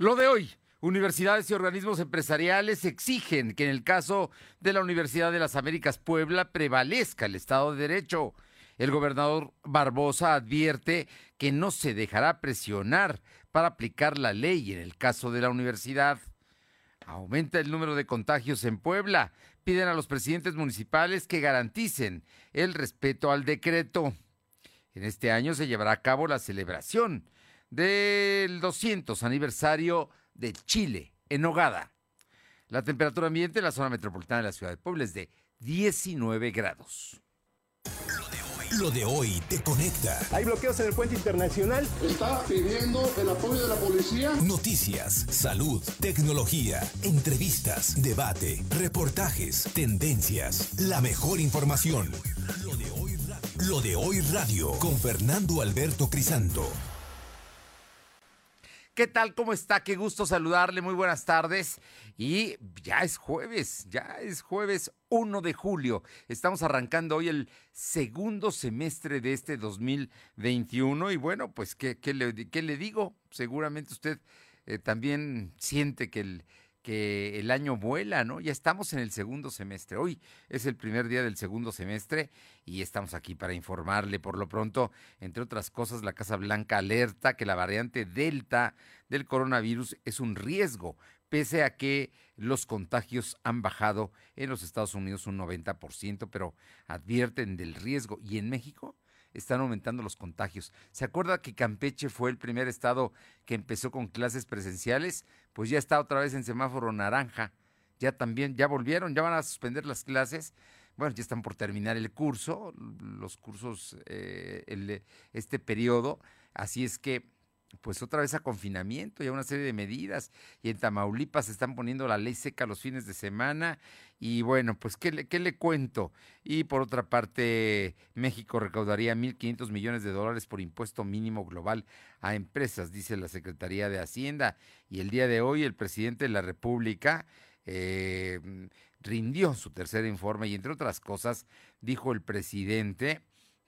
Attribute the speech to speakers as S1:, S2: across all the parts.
S1: Lo de hoy, universidades y organismos empresariales exigen que en el caso de la Universidad de las Américas Puebla prevalezca el Estado de Derecho. El gobernador Barbosa advierte que no se dejará presionar para aplicar la ley en el caso de la universidad. Aumenta el número de contagios en Puebla. Piden a los presidentes municipales que garanticen el respeto al decreto. En este año se llevará a cabo la celebración del 200 aniversario de Chile en Nogada. La temperatura ambiente en la zona metropolitana de la ciudad de Puebla es de 19 grados.
S2: Lo de hoy te conecta.
S3: Hay bloqueos en el puente internacional.
S4: Está pidiendo el apoyo de la policía.
S2: Noticias, salud, tecnología, entrevistas, debate, reportajes, tendencias, la mejor información. Lo de hoy radio, Lo de hoy radio con Fernando Alberto Crisanto.
S1: ¿Qué tal? ¿Cómo está? Qué gusto saludarle. Muy buenas tardes. Y ya es jueves, ya es jueves 1 de julio. Estamos arrancando hoy el segundo semestre de este 2021. Y bueno, pues, ¿qué, qué, le, qué le, digo? Seguramente usted eh, también siente que el, que el año vuela, ¿no? Ya estamos en el segundo semestre. Hoy es el primer día del segundo semestre y estamos aquí para informarle. Por lo pronto, entre otras cosas, la Casa Blanca alerta que la variante Delta del coronavirus es un riesgo, pese a que los contagios han bajado en los Estados Unidos un 90%, pero advierten del riesgo. ¿Y en México? Están aumentando los contagios. ¿Se acuerda que Campeche fue el primer estado que empezó con clases presenciales? Pues ya está otra vez en semáforo naranja. Ya también, ya volvieron, ya van a suspender las clases. Bueno, ya están por terminar el curso, los cursos, eh, el, este periodo. Así es que pues otra vez a confinamiento y a una serie de medidas. Y en Tamaulipas se están poniendo la ley seca los fines de semana. Y bueno, pues ¿qué le, qué le cuento? Y por otra parte, México recaudaría 1.500 millones de dólares por impuesto mínimo global a empresas, dice la Secretaría de Hacienda. Y el día de hoy el presidente de la República eh, rindió su tercer informe y entre otras cosas dijo el presidente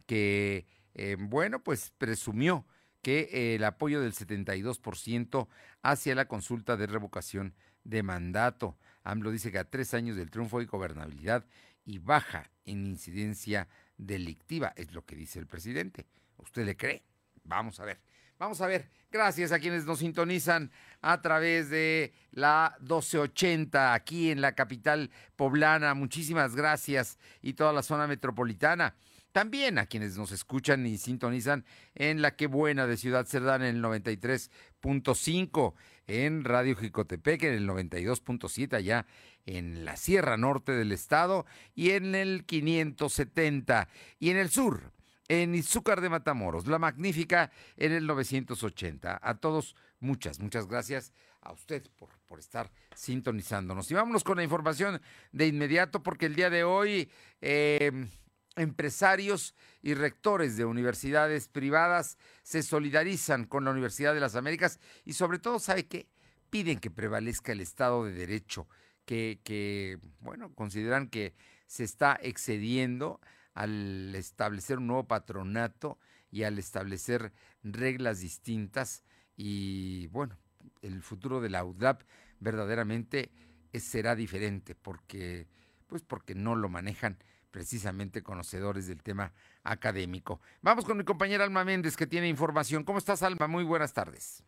S1: que, eh, bueno, pues presumió que el apoyo del 72% hacia la consulta de revocación de mandato. AMLO dice que a tres años del triunfo hay gobernabilidad y baja en incidencia delictiva, es lo que dice el presidente. ¿Usted le cree? Vamos a ver. Vamos a ver. Gracias a quienes nos sintonizan a través de la 1280 aquí en la capital poblana. Muchísimas gracias y toda la zona metropolitana. También a quienes nos escuchan y sintonizan en la que buena de Ciudad Cerdán en el 93.5, en Radio Jicotepec en el 92.7 allá en la Sierra Norte del estado y en el 570 y en el sur en Izúcar de Matamoros, La Magnífica en el 980. A todos, muchas, muchas gracias a usted por, por estar sintonizándonos. Y vámonos con la información de inmediato porque el día de hoy... Eh, empresarios y rectores de universidades privadas se solidarizan con la Universidad de las Américas y sobre todo, ¿sabe qué? Piden que prevalezca el Estado de Derecho, que, bueno, consideran que se está excediendo al establecer un nuevo patronato y al establecer reglas distintas y, bueno, el futuro de la UDAP verdaderamente será diferente porque, pues porque no lo manejan precisamente conocedores del tema académico. Vamos con mi compañera Alma Méndez que tiene información. ¿Cómo estás, Alma? Muy buenas tardes.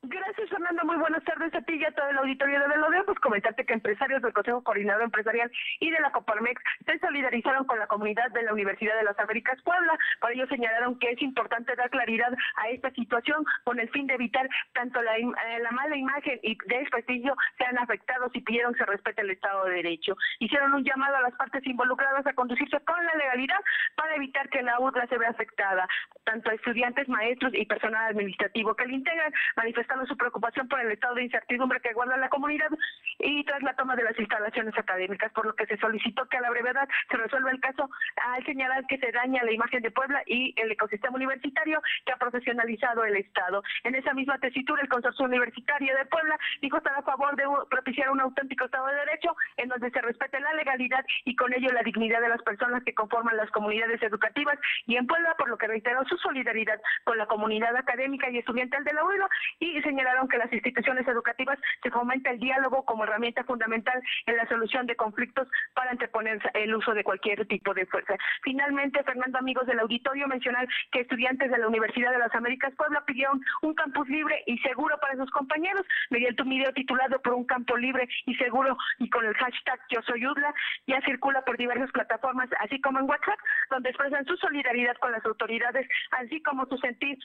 S5: Gracias, Muy buenas tardes a ti y a todo el auditorio de Velodeo. Pues comentarte que empresarios del Consejo Coordinador Empresarial y de la Coparmex se solidarizaron con la comunidad de la Universidad de las Américas Puebla. Por ello señalaron que es importante dar claridad a esta situación con el fin de evitar tanto la, eh, la mala imagen y de desprestigio sean afectados y pidieron se respete el Estado de Derecho. Hicieron un llamado a las partes involucradas a conducirse con la legalidad para evitar que la UDLA se vea afectada. Tanto estudiantes, maestros y personal administrativo que le integran manifestaron su preocupación por el estado de incertidumbre que guarda la comunidad y tras la toma de las instalaciones académicas, por lo que se solicitó que a la brevedad se resuelva el caso al señalar que se daña la imagen de Puebla y el ecosistema universitario que ha profesionalizado el Estado. En esa misma tesitura, el Consorcio Universitario de Puebla dijo estar a favor de propiciar un auténtico Estado de Derecho en donde se respete la legalidad y con ello la dignidad de las personas que conforman las comunidades educativas y en Puebla, por lo que reiteró su solidaridad con la comunidad académica y estudiantil de la UELO y señalaron que las instituciones educativas se fomenta el diálogo como herramienta fundamental en la solución de conflictos para anteponer el uso de cualquier tipo de fuerza. Finalmente, Fernando, amigos del auditorio, mencionar que estudiantes de la Universidad de las Américas Puebla pidieron un campus libre y seguro para sus compañeros mediante un video titulado por un campo libre y seguro y con el hashtag Yo Soy UDLA, ya circula por diversas plataformas, así como en WhatsApp, donde expresan su solidaridad con las autoridades, así como su sentir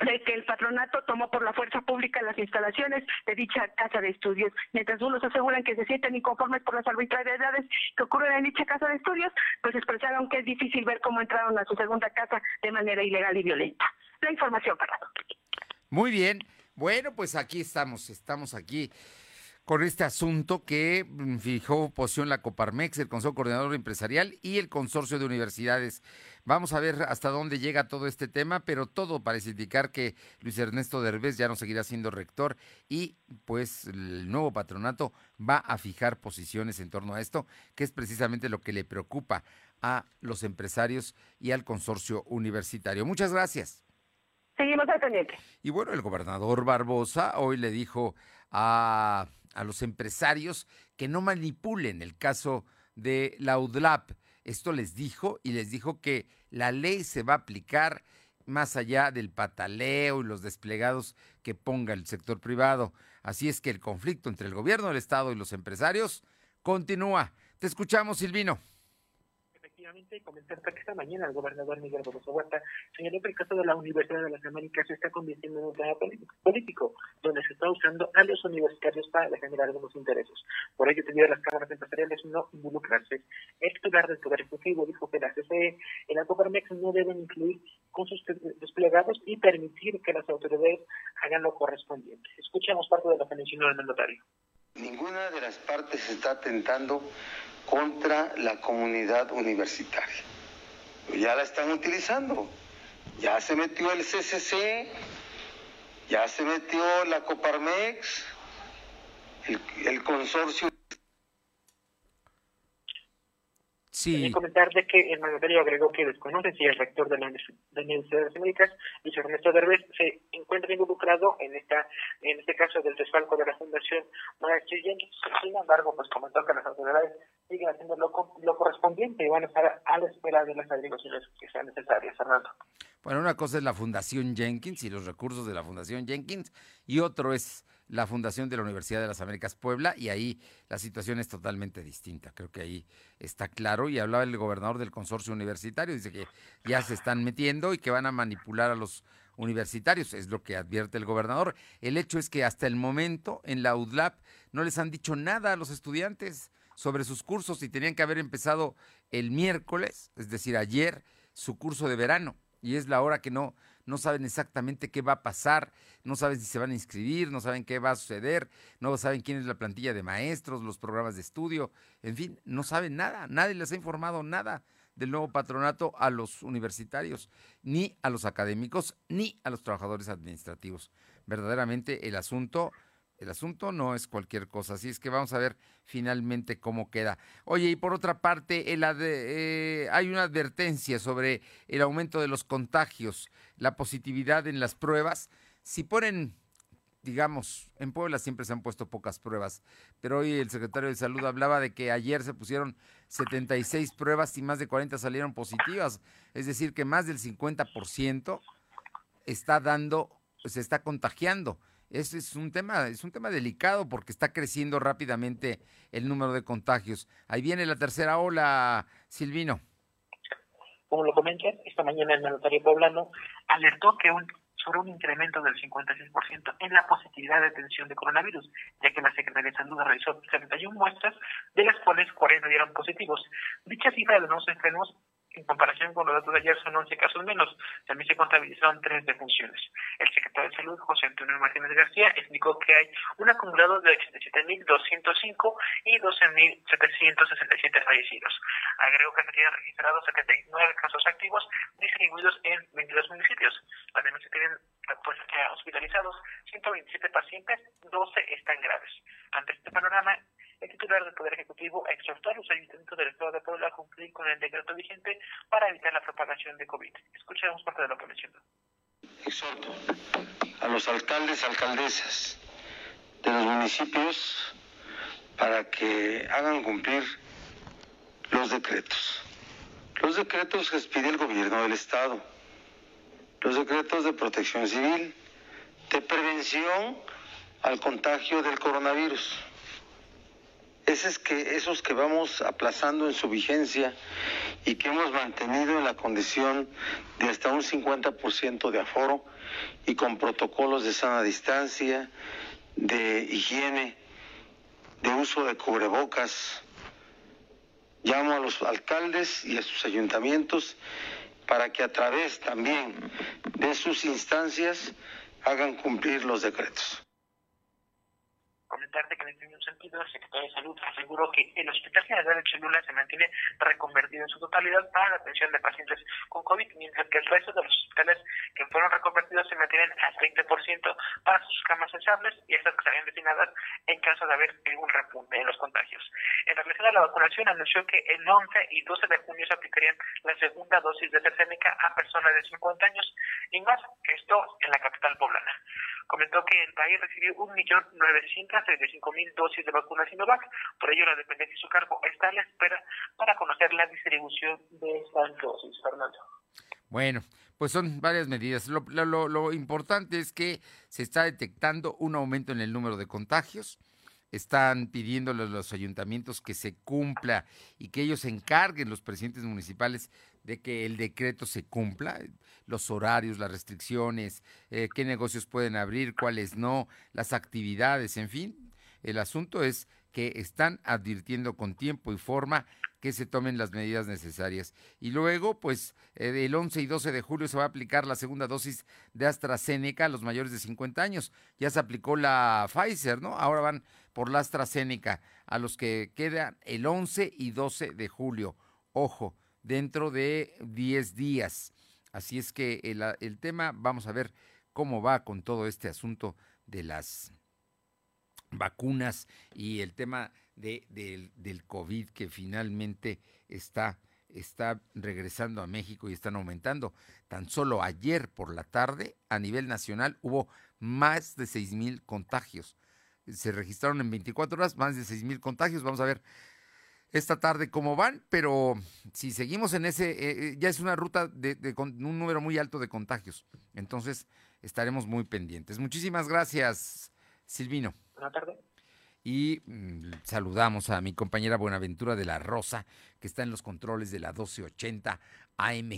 S5: de que el patronato tomó por la fuerza pública las instalaciones de dicha casa de estudios. Mientras unos aseguran que se sienten inconformes por las arbitrariedades que ocurren en dicha casa de estudios, pues expresaron que es difícil ver cómo entraron a su segunda casa de manera ilegal y violenta. La información, para
S1: Muy bien. Bueno, pues aquí estamos, estamos aquí con este asunto que mm, fijó posición la Coparmex, el Consejo Coordinador Empresarial y el Consorcio de Universidades. Vamos a ver hasta dónde llega todo este tema, pero todo parece indicar que Luis Ernesto Derbez ya no seguirá siendo rector y pues el nuevo patronato va a fijar posiciones en torno a esto, que es precisamente lo que le preocupa a los empresarios y al consorcio universitario. Muchas gracias.
S5: Seguimos al pendiente.
S1: Y bueno, el gobernador Barbosa hoy le dijo a a los empresarios que no manipulen el caso de la UDLAP. Esto les dijo y les dijo que la ley se va a aplicar más allá del pataleo y los desplegados que ponga el sector privado. Así es que el conflicto entre el gobierno del Estado y los empresarios continúa. Te escuchamos, Silvino
S6: y comentar que esta mañana el gobernador Miguel Barroso Huerta señaló que el caso de la Universidad de las Américas se está convirtiendo en un tema político, donde se está usando a los universitarios para generar algunos intereses. Por ello, pidió a las cámaras empresariales no involucrarse. El titular del Poder Ejecutivo dijo que la CCE y la Coparmex no deben incluir con sus desplegados y permitir que las autoridades hagan lo correspondiente. Escuchemos parte de lo que mencionó el mandatario.
S7: Ninguna de las partes está atentando contra la comunidad universitaria. Ya la están utilizando. Ya se metió el CCC, ya se metió la Coparmex, el, el consorcio
S6: Sí. comentar de que el mandatario agregó que desconoce si el rector de la, Universidad de las Américas, Luis Ernesto Derbez, se encuentra involucrado en esta en este caso del desfalco de la Fundación Maestro Sin embargo, pues comentó que las autoridades siguen haciendo lo, lo correspondiente y van a estar a la espera de las averiguaciones que sean necesarias, Fernando.
S1: Bueno, una cosa es la Fundación Jenkins y los recursos de la Fundación Jenkins y otro es la Fundación de la Universidad de las Américas Puebla y ahí la situación es totalmente distinta. Creo que ahí está claro y hablaba el gobernador del consorcio universitario, dice que ya se están metiendo y que van a manipular a los universitarios, es lo que advierte el gobernador. El hecho es que hasta el momento en la UDLAP no les han dicho nada a los estudiantes sobre sus cursos y tenían que haber empezado el miércoles, es decir, ayer, su curso de verano y es la hora que no no saben exactamente qué va a pasar, no saben si se van a inscribir, no saben qué va a suceder, no saben quién es la plantilla de maestros, los programas de estudio, en fin, no saben nada, nadie les ha informado nada del nuevo patronato a los universitarios, ni a los académicos, ni a los trabajadores administrativos. Verdaderamente el asunto el asunto no es cualquier cosa, así es que vamos a ver finalmente cómo queda. Oye, y por otra parte, eh, hay una advertencia sobre el aumento de los contagios, la positividad en las pruebas. Si ponen, digamos, en Puebla siempre se han puesto pocas pruebas, pero hoy el secretario de Salud hablaba de que ayer se pusieron 76 pruebas y más de 40 salieron positivas, es decir, que más del 50% está dando, se está contagiando es un tema, es un tema delicado porque está creciendo rápidamente el número de contagios. Ahí viene la tercera ola, Silvino.
S6: Como lo comenté, esta mañana el mandatario poblano alertó que un, sobre un incremento del 56% en la positividad de atención de coronavirus, ya que la Secretaría de Salud realizó 71 muestras, de las cuales 40 dieron positivos. Dicha cifra de nuevos enfermos en comparación con los datos de ayer son 11 casos menos. También se contabilizaron tres defunciones. El secretario Salud, José Antonio Martínez García, explicó que hay un acumulado de 87.205 y 12.767 fallecidos. Agregó que se tienen registrados 79 casos activos distribuidos en 22 municipios. Además, se tienen pues, hospitalizados 127 pacientes, 12 están graves. Ante este panorama, el titular del Poder Ejecutivo exhortó a los ayuntamientos del Estado de Puebla a cumplir con el decreto vigente para evitar la propagación de COVID. Escuchemos parte de lo que mencionó.
S7: Exhorto a los alcaldes, alcaldesas municipios para que hagan cumplir los decretos. Los decretos que expide el gobierno del Estado, los decretos de protección civil, de prevención al contagio del coronavirus. Esos que, esos que vamos aplazando en su vigencia y que hemos mantenido en la condición de hasta un 50% de aforo y con protocolos de sana distancia, de higiene, de uso de cubrebocas. Llamo a los alcaldes y a sus ayuntamientos para que a través también de sus instancias hagan cumplir los decretos
S8: comentarte que en este mismo sentido el secretario de Salud aseguró que el Hospital General de Cholula se mantiene reconvertido en su totalidad para la atención de pacientes con COVID, mientras que el resto de los hospitales que fueron reconvertidos se mantienen al 30% para sus camas sensibles y estas que estarían destinadas en caso de haber algún repunte en los contagios. En relación a la vacunación, anunció que el 11 y 12 de junio se aplicarían la segunda dosis de AstraZeneca a personas de 50 años y más esto en la capital poblana comentó que el país recibió 1.935.000 dosis de vacuna Sinovac. Por ello, la dependencia de su cargo está a la espera para conocer la distribución de estas dosis. Fernando.
S1: Bueno, pues son varias medidas. Lo, importante es que se está detectando un aumento en el número de contagios. Están pidiéndole a los ayuntamientos que se cumpla y que ellos encarguen los presidentes municipales de que el decreto se cumpla, los horarios, las restricciones, eh, qué negocios pueden abrir, cuáles no, las actividades, en fin. El asunto es que están advirtiendo con tiempo y forma que se tomen las medidas necesarias. Y luego, pues, eh, el 11 y 12 de julio se va a aplicar la segunda dosis de AstraZeneca a los mayores de 50 años. Ya se aplicó la Pfizer, ¿no? Ahora van por la AstraZeneca a los que quedan el 11 y 12 de julio. Ojo, dentro de 10 días. Así es que el, tema, vamos a ver cómo va con todo este asunto de las vacunas y el tema de, del COVID que finalmente está, está regresando a México y están aumentando. Tan solo ayer por la tarde a nivel nacional hubo más de 6 mil contagios. Se registraron en 24 horas más de 6 mil contagios. Vamos a ver esta tarde cómo van, pero si seguimos en ese, eh, eh, ya es una ruta de, con un número muy alto de contagios. Entonces estaremos muy pendientes. Muchísimas gracias, Silvino.
S8: Buenas tardes.
S1: Y mm, saludamos a mi compañera Buenaventura de la Rosa, que está en los controles de la 1280 AM.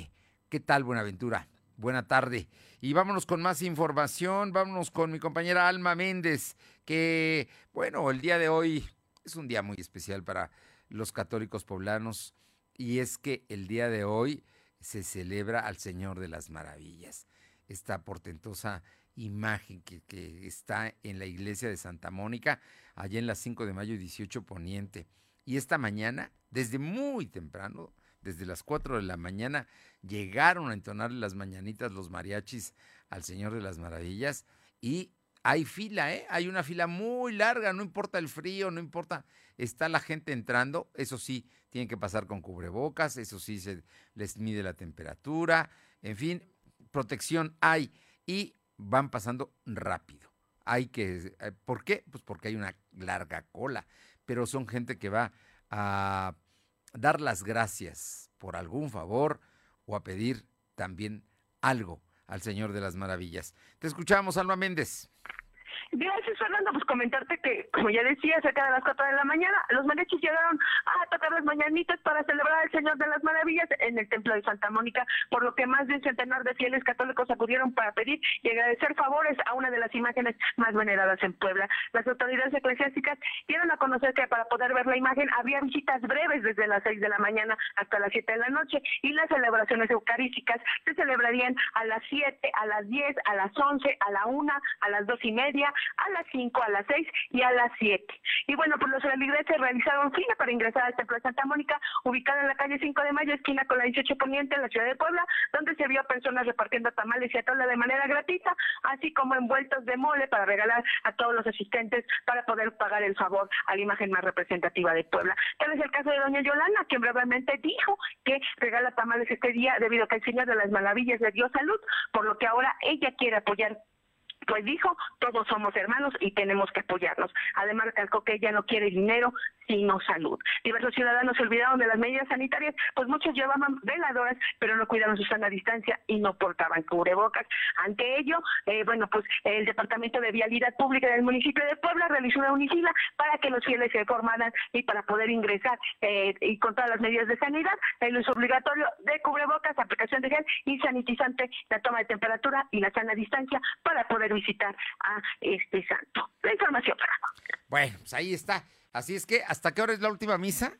S1: ¿Qué tal, Buenaventura? Buena tarde. Y vámonos con más información. Vámonos con mi compañera Alma Méndez, que, bueno, el día de hoy es un día muy especial para los católicos poblanos y es que el día de hoy se celebra al Señor de las Maravillas, esta portentosa imagen que, está en la iglesia de Santa Mónica, allá en las 5 de mayo 18 Poniente. Y esta mañana, desde muy temprano, desde las 4 de la mañana, llegaron a entonar las mañanitas los mariachis al Señor de las Maravillas y hay fila, ¿eh? Hay una fila muy larga, no importa el frío, no importa, está la gente entrando, eso sí, tienen que pasar con cubrebocas, eso sí, se les mide la temperatura, en fin, protección hay y van pasando rápido. Hay que, eh, ¿por qué? Pues porque hay una larga cola, pero son gente que va a dar las gracias por algún favor o a pedir también algo al Señor de las Maravillas. Te escuchamos, Alma Méndez.
S5: Gracias, Fernando. Pues comentarte que, como ya decía, cerca de las 4 de la mañana, los mariachis llegaron a tocar las mañanitas para celebrar al Señor de las Maravillas en el Templo de Santa Mónica, por lo que más de un centenar de fieles católicos acudieron para pedir y agradecer favores a una de las imágenes más veneradas en Puebla. Las autoridades eclesiásticas dieron a conocer que para poder ver la imagen había visitas breves desde las 6 de la mañana hasta las 7 de la noche y las celebraciones eucarísticas se celebrarían a las 7, a las 10, a las 11, a la 1, a las 2 y media, a las 5, a las 6 y a las 7. Y bueno, pues los feligreses realizaron fila para ingresar al Templo de Santa Mónica, ubicado en la calle 5 de Mayo, esquina con la 18 Poniente, en la ciudad de Puebla, donde se vio a personas repartiendo tamales y atole de manera gratuita, así como envueltos de mole para regalar a todos los asistentes para poder pagar el favor a la imagen más representativa de Puebla. Tal es el caso de doña Yolanda, quien brevemente dijo que regala tamales este día debido a que el Señor de las Maravillas le dio salud, por lo que ahora ella quiere apoyar pues dijo, todos somos hermanos y tenemos que apoyarnos. Además recalcó que ella no quiere dinero, sino salud. Diversos ciudadanos se olvidaron de las medidas sanitarias, pues muchos llevaban veladoras, pero no cuidaron su sana distancia y no portaban cubrebocas. Ante ello, eh, bueno, pues el Departamento de Vialidad Pública del municipio de Puebla realizó una unicila para que los fieles se formaran y para poder ingresar eh, y con todas las medidas de sanidad, el uso obligatorio de cubrebocas, aplicación de gel y sanitizante, la toma de temperatura y la sana distancia para poder visitar a este santo. La información para.
S1: Bueno, pues ahí está. Así es que, ¿hasta qué hora es la última misa?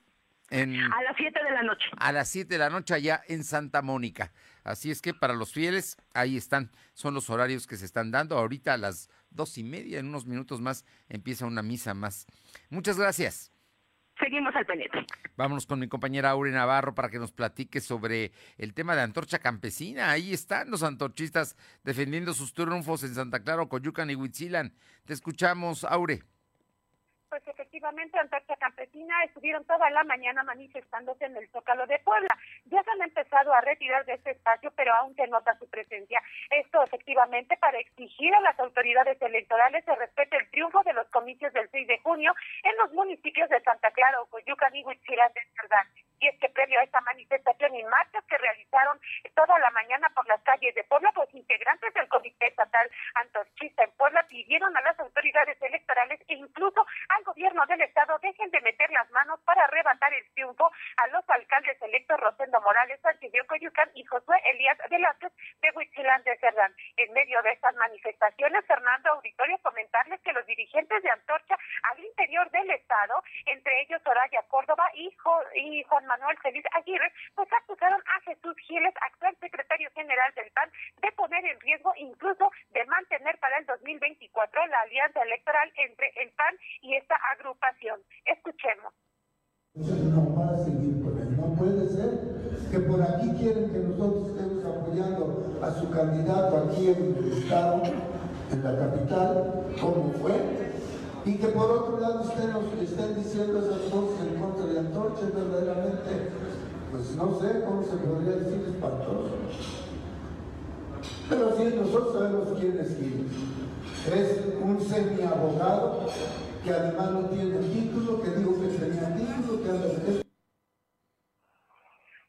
S5: A las 7 de la noche.
S1: A las 7 de la noche allá en Santa Mónica. Así es que para los fieles, ahí están, son los horarios que se están dando. Ahorita a las dos y media, en unos minutos más, empieza una misa más. Muchas gracias.
S5: Seguimos al pendiente.
S1: Vámonos con mi compañera Aure Navarro para que nos platique sobre el tema de Antorcha Campesina. Ahí están los antorchistas defendiendo sus triunfos en Santa Clara, Coyucan y Huitzilan. Te escuchamos, Aure
S9: pues efectivamente Antorcha Campesina estuvieron toda la mañana manifestándose en el Zócalo de Puebla. Ya se han empezado a retirar de este espacio, pero aún se nota su presencia. Esto efectivamente para exigir a las autoridades electorales se respete el triunfo de los comicios del 6 de junio en los municipios de Santa Clara, Ocoyucan y Huichilán de Cerdán. Y es que previo a esta manifestación y marchas que realizaron toda la mañana por las calles de Puebla, pues integrantes del Comité Estatal Antorchista en Puebla pidieron a las autoridades electorales e incluso a gobierno del Estado dejen de meter las manos para arrebatar el triunfo a los alcaldes electos Rosendo Morales de Coyucán y Josué Elías Velázquez de Huichilán de Cerdán. En medio de estas manifestaciones, Fernando Auditorio comentarles que los dirigentes de Antorcha al interior del Estado, entre ellos Soraya Córdoba y, y Juan Manuel Feliz Aguirre, pues acusaron a Jesús Giles, actual secretario general del PAN, de poner en riesgo incluso de mantener para el 2024 la alianza electoral entre el PAN y esta agrupación. Escuchemos.
S10: No a seguir por él. No puede ser que por aquí quieren que nosotros estemos apoyando a su candidato aquí en el Estado, en la capital, como fue, y que por otro lado estén, estén diciendo esas cosas en contra de Antorcha, verdaderamente, pues no sé cómo se podría decir espantoso. Pero sí, nosotros sabemos quién es quién. Es un semi-abogado que además no tiene título, que digo que tenía título, que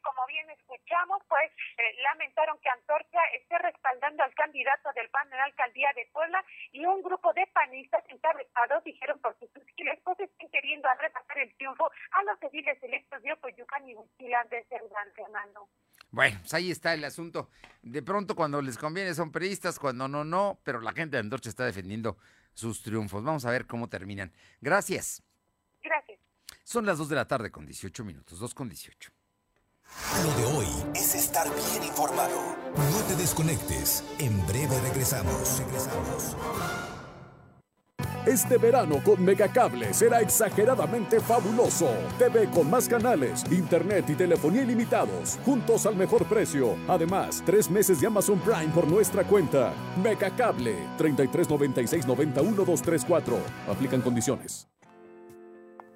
S9: Como bien escuchamos, pues eh, lamentaron que Antorcha esté respaldando al candidato del PAN en la alcaldía de Puebla y un grupo de panistas encabezados dijeron por sus fusiles pues están queriendo arrebatar el triunfo a los ediles electos de Ocoyucan y Huichilán de Cerdán, Fernando.
S1: Bueno, pues ahí está el asunto. De pronto cuando les conviene son periodistas, cuando no, no, pero la gente de Antorcha está defendiendo sus triunfos. Vamos a ver cómo terminan. Gracias.
S9: Gracias.
S1: Son las 2 de la tarde con 18 minutos, 2 con 18.
S2: Lo de hoy es estar bien informado. No te desconectes. En breve regresamos. Regresamos.
S11: Este verano con Megacable será exageradamente fabuloso. TV con más canales, internet y telefonía ilimitados, juntos al mejor precio. Además, tres meses de Amazon Prime por nuestra cuenta. Megacable 33 96 91 234. Aplican condiciones.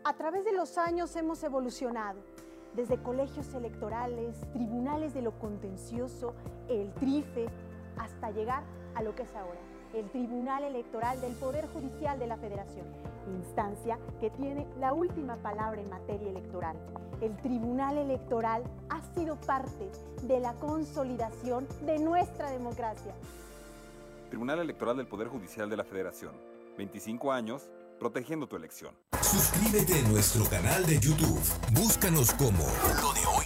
S12: A través de los años hemos evolucionado. Desde colegios electorales, tribunales de lo contencioso, el TRIFE, hasta llegar a lo que es ahora el Tribunal Electoral del Poder Judicial de la Federación, instancia que tiene la última palabra en materia electoral. El Tribunal Electoral ha sido parte de la consolidación de nuestra democracia.
S13: Tribunal Electoral del Poder Judicial de la Federación. 25 años protegiendo tu elección.
S2: Suscríbete a nuestro canal de YouTube. Búscanos como Lo de Hoy.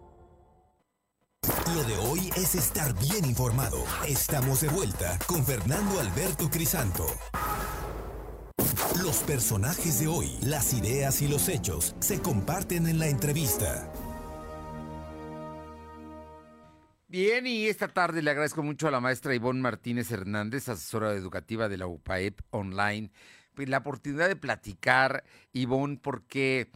S2: Lo de hoy es estar bien informado. Estamos de vuelta con Fernando Alberto Crisanto. Los personajes de hoy, las ideas y los hechos se comparten en la entrevista.
S1: Bien, y esta tarde le agradezco mucho a la maestra Ivonne Martínez Hernández, asesora educativa de la UPAEP Online, pues, la oportunidad de platicar, Ivonne, porque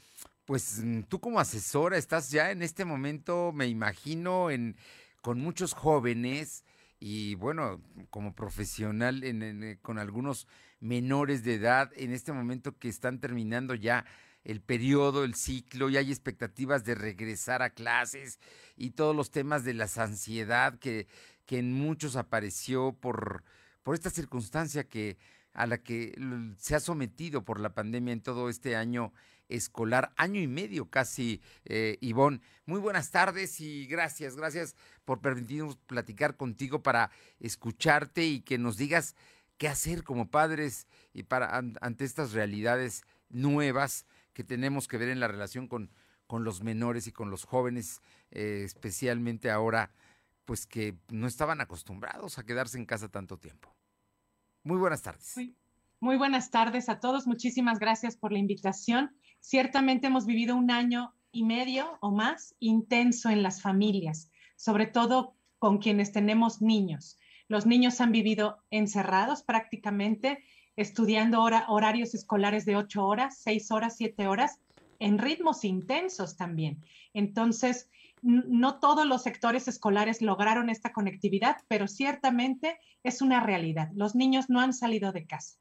S1: pues mm, tú como asesora estás ya en este momento, me imagino, en, con muchos jóvenes y bueno, como profesional eh, con algunos menores de edad en este momento que están terminando ya el periodo, el ciclo, y hay expectativas de regresar a clases y todos los temas de la ansiedad que, que en muchos apareció por, por esta circunstancia que a la que se ha sometido por la pandemia en todo este año escolar, año y medio casi, eh, Ivonne. Muy buenas tardes y gracias, gracias por permitirnos platicar contigo para escucharte y que nos digas qué hacer como padres y para ante estas realidades nuevas que tenemos que ver en la relación con, con los menores y con los jóvenes, eh, especialmente ahora, pues que no estaban acostumbrados a quedarse en casa tanto tiempo. Muy buenas tardes.
S14: Muy, buenas tardes a todos. Muchísimas gracias por la invitación. Ciertamente hemos vivido un año y medio o más intenso en las familias, sobre todo con quienes tenemos niños. Los niños han vivido encerrados prácticamente estudiando horarios escolares de ocho horas, seis horas, siete horas, en ritmos intensos también. Entonces, no todos los sectores escolares lograron esta conectividad, pero ciertamente es una realidad. Los niños no han salido de casa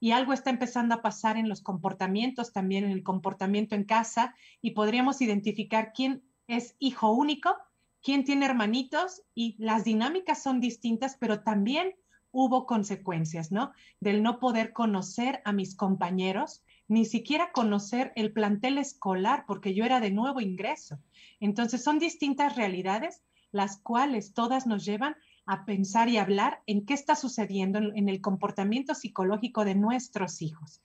S14: y algo está empezando a pasar en los comportamientos, también en el comportamiento en casa, y podríamos identificar quién es hijo único, quién tiene hermanitos, y las dinámicas son distintas, pero también hubo consecuencias, ¿no? Del no poder conocer a mis compañeros, ni siquiera conocer el plantel escolar, porque yo era de nuevo ingreso. Entonces son distintas realidades, las cuales todas nos llevan a pensar y hablar en qué está sucediendo en, el comportamiento psicológico de nuestros hijos.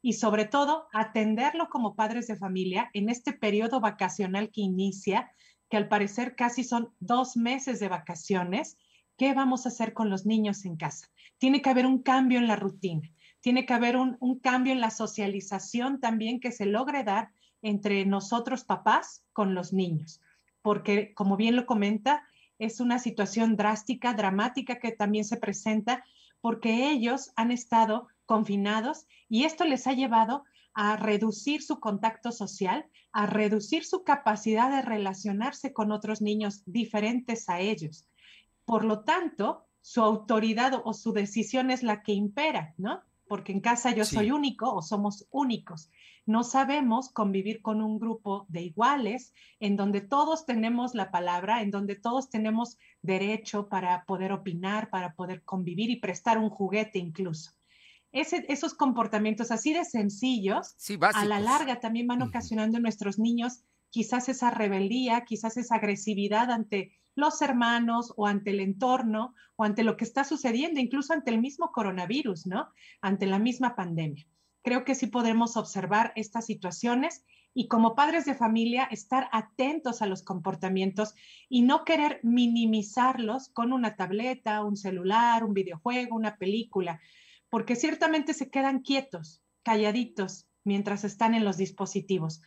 S14: Y sobre todo, atenderlo como padres de familia en este periodo vacacional que inicia, que al parecer casi son dos meses de vacaciones, ¿Qué vamos a hacer con los niños en casa? Tiene que haber un cambio en la rutina, tiene que haber un, cambio en la socialización también que se logre dar entre nosotros papás con los niños, porque como bien lo comenta, es una situación drástica, dramática que también se presenta porque ellos han estado confinados y esto les ha llevado a reducir su contacto social, a reducir su capacidad de relacionarse con otros niños diferentes a ellos. Por lo tanto, su autoridad o su decisión es la que impera, ¿no? Porque en casa yo soy único o somos únicos. No sabemos convivir con un grupo de iguales en donde todos tenemos la palabra, en donde todos tenemos derecho para poder opinar, para poder convivir y prestar un juguete incluso. esos comportamientos así de sencillos, a la larga también van ocasionando en nuestros niños quizás esa rebeldía, quizás esa agresividad ante los hermanos o ante el entorno o ante lo que está sucediendo, incluso ante el mismo coronavirus, ¿no? Ante la misma pandemia. Creo que sí podemos observar estas situaciones y como padres de familia estar atentos a los comportamientos y no querer minimizarlos con una tableta, un celular, un videojuego, una película, porque ciertamente se quedan quietos, calladitos mientras están en los dispositivos.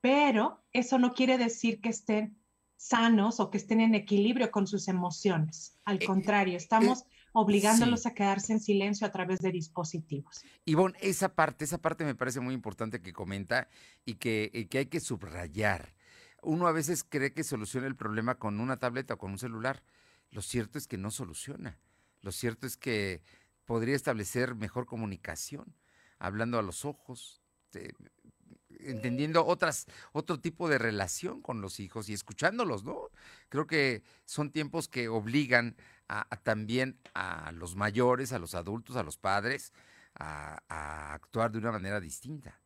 S14: Pero eso no quiere decir que estén sanos o que estén en equilibrio con sus emociones. Al eh, contrario, estamos eh, obligándolos a quedarse en silencio a través de dispositivos.
S1: Ivonne, esa parte, esa parte me parece muy importante que comenta y que, que hay que subrayar. Uno a veces cree que soluciona el problema con una tableta o con un celular. Lo cierto es que no soluciona. Lo cierto es que podría establecer mejor comunicación, hablando a los ojos, entendiendo otras, otro tipo de relación con los hijos y escuchándolos, ¿no? Creo que son tiempos que obligan a, también a los mayores, a los adultos, a los padres, a, actuar de una manera distinta.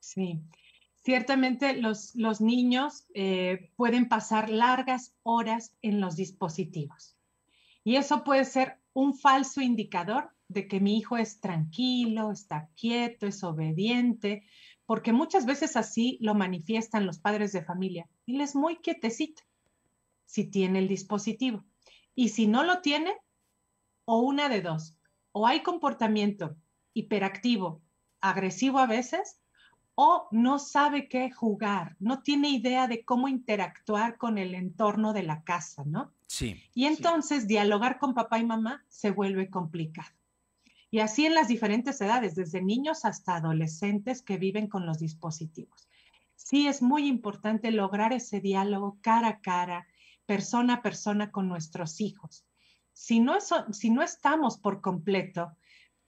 S14: Sí, ciertamente los, los niños eh, pueden pasar largas horas en los dispositivos y eso puede ser un falso indicador de que mi hijo es tranquilo, está quieto, es obediente, porque muchas veces así lo manifiestan los padres de familia. Él es muy quietecito. si tiene el dispositivo. Y si no lo tiene, o una de dos, o hay comportamiento hiperactivo, agresivo a veces, o no sabe qué jugar, no tiene idea de cómo interactuar con el entorno de la casa, ¿no?
S1: Sí.
S14: Y entonces dialogar con papá y mamá se vuelve complicado. Y así en las diferentes edades, desde niños hasta adolescentes que viven con los dispositivos. Sí es muy importante lograr ese diálogo cara a cara, persona a persona con nuestros hijos. Si no, si no estamos por completo,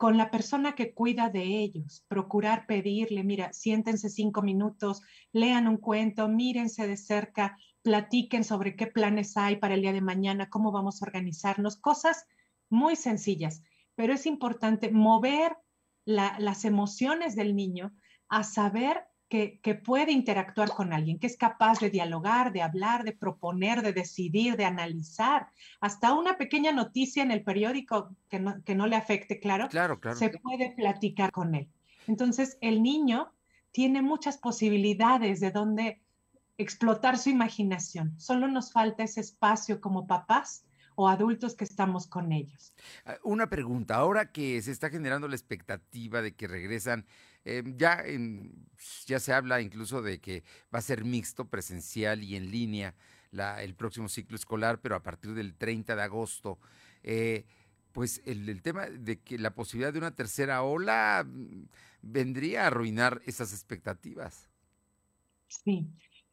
S14: con la persona que cuida de ellos, procurar pedirle, mira, siéntense cinco minutos, lean un cuento, mírense de cerca, platiquen sobre qué planes hay para el día de mañana, cómo vamos a organizarnos, cosas muy sencillas, pero es importante mover las emociones del niño a saber que, puede interactuar con alguien, que es capaz de dialogar, de hablar, de proponer, de decidir, de analizar. Hasta una pequeña noticia en el periódico que no, que no le afecte, claro,
S1: claro, claro,
S14: se puede platicar con él. Entonces, el niño tiene muchas posibilidades de dónde explotar su imaginación. Solo nos falta ese espacio como papás o adultos que estamos con ellos.
S1: Ah, una pregunta, ahora que se está generando la expectativa de que regresan Em, ya, ya se habla incluso de que va a ser mixto, presencial y en línea el próximo ciclo escolar, pero a partir del 30 de agosto. Eh, pues el, tema de que la posibilidad de una tercera ola mm, vendría a arruinar esas expectativas.
S14: Sí,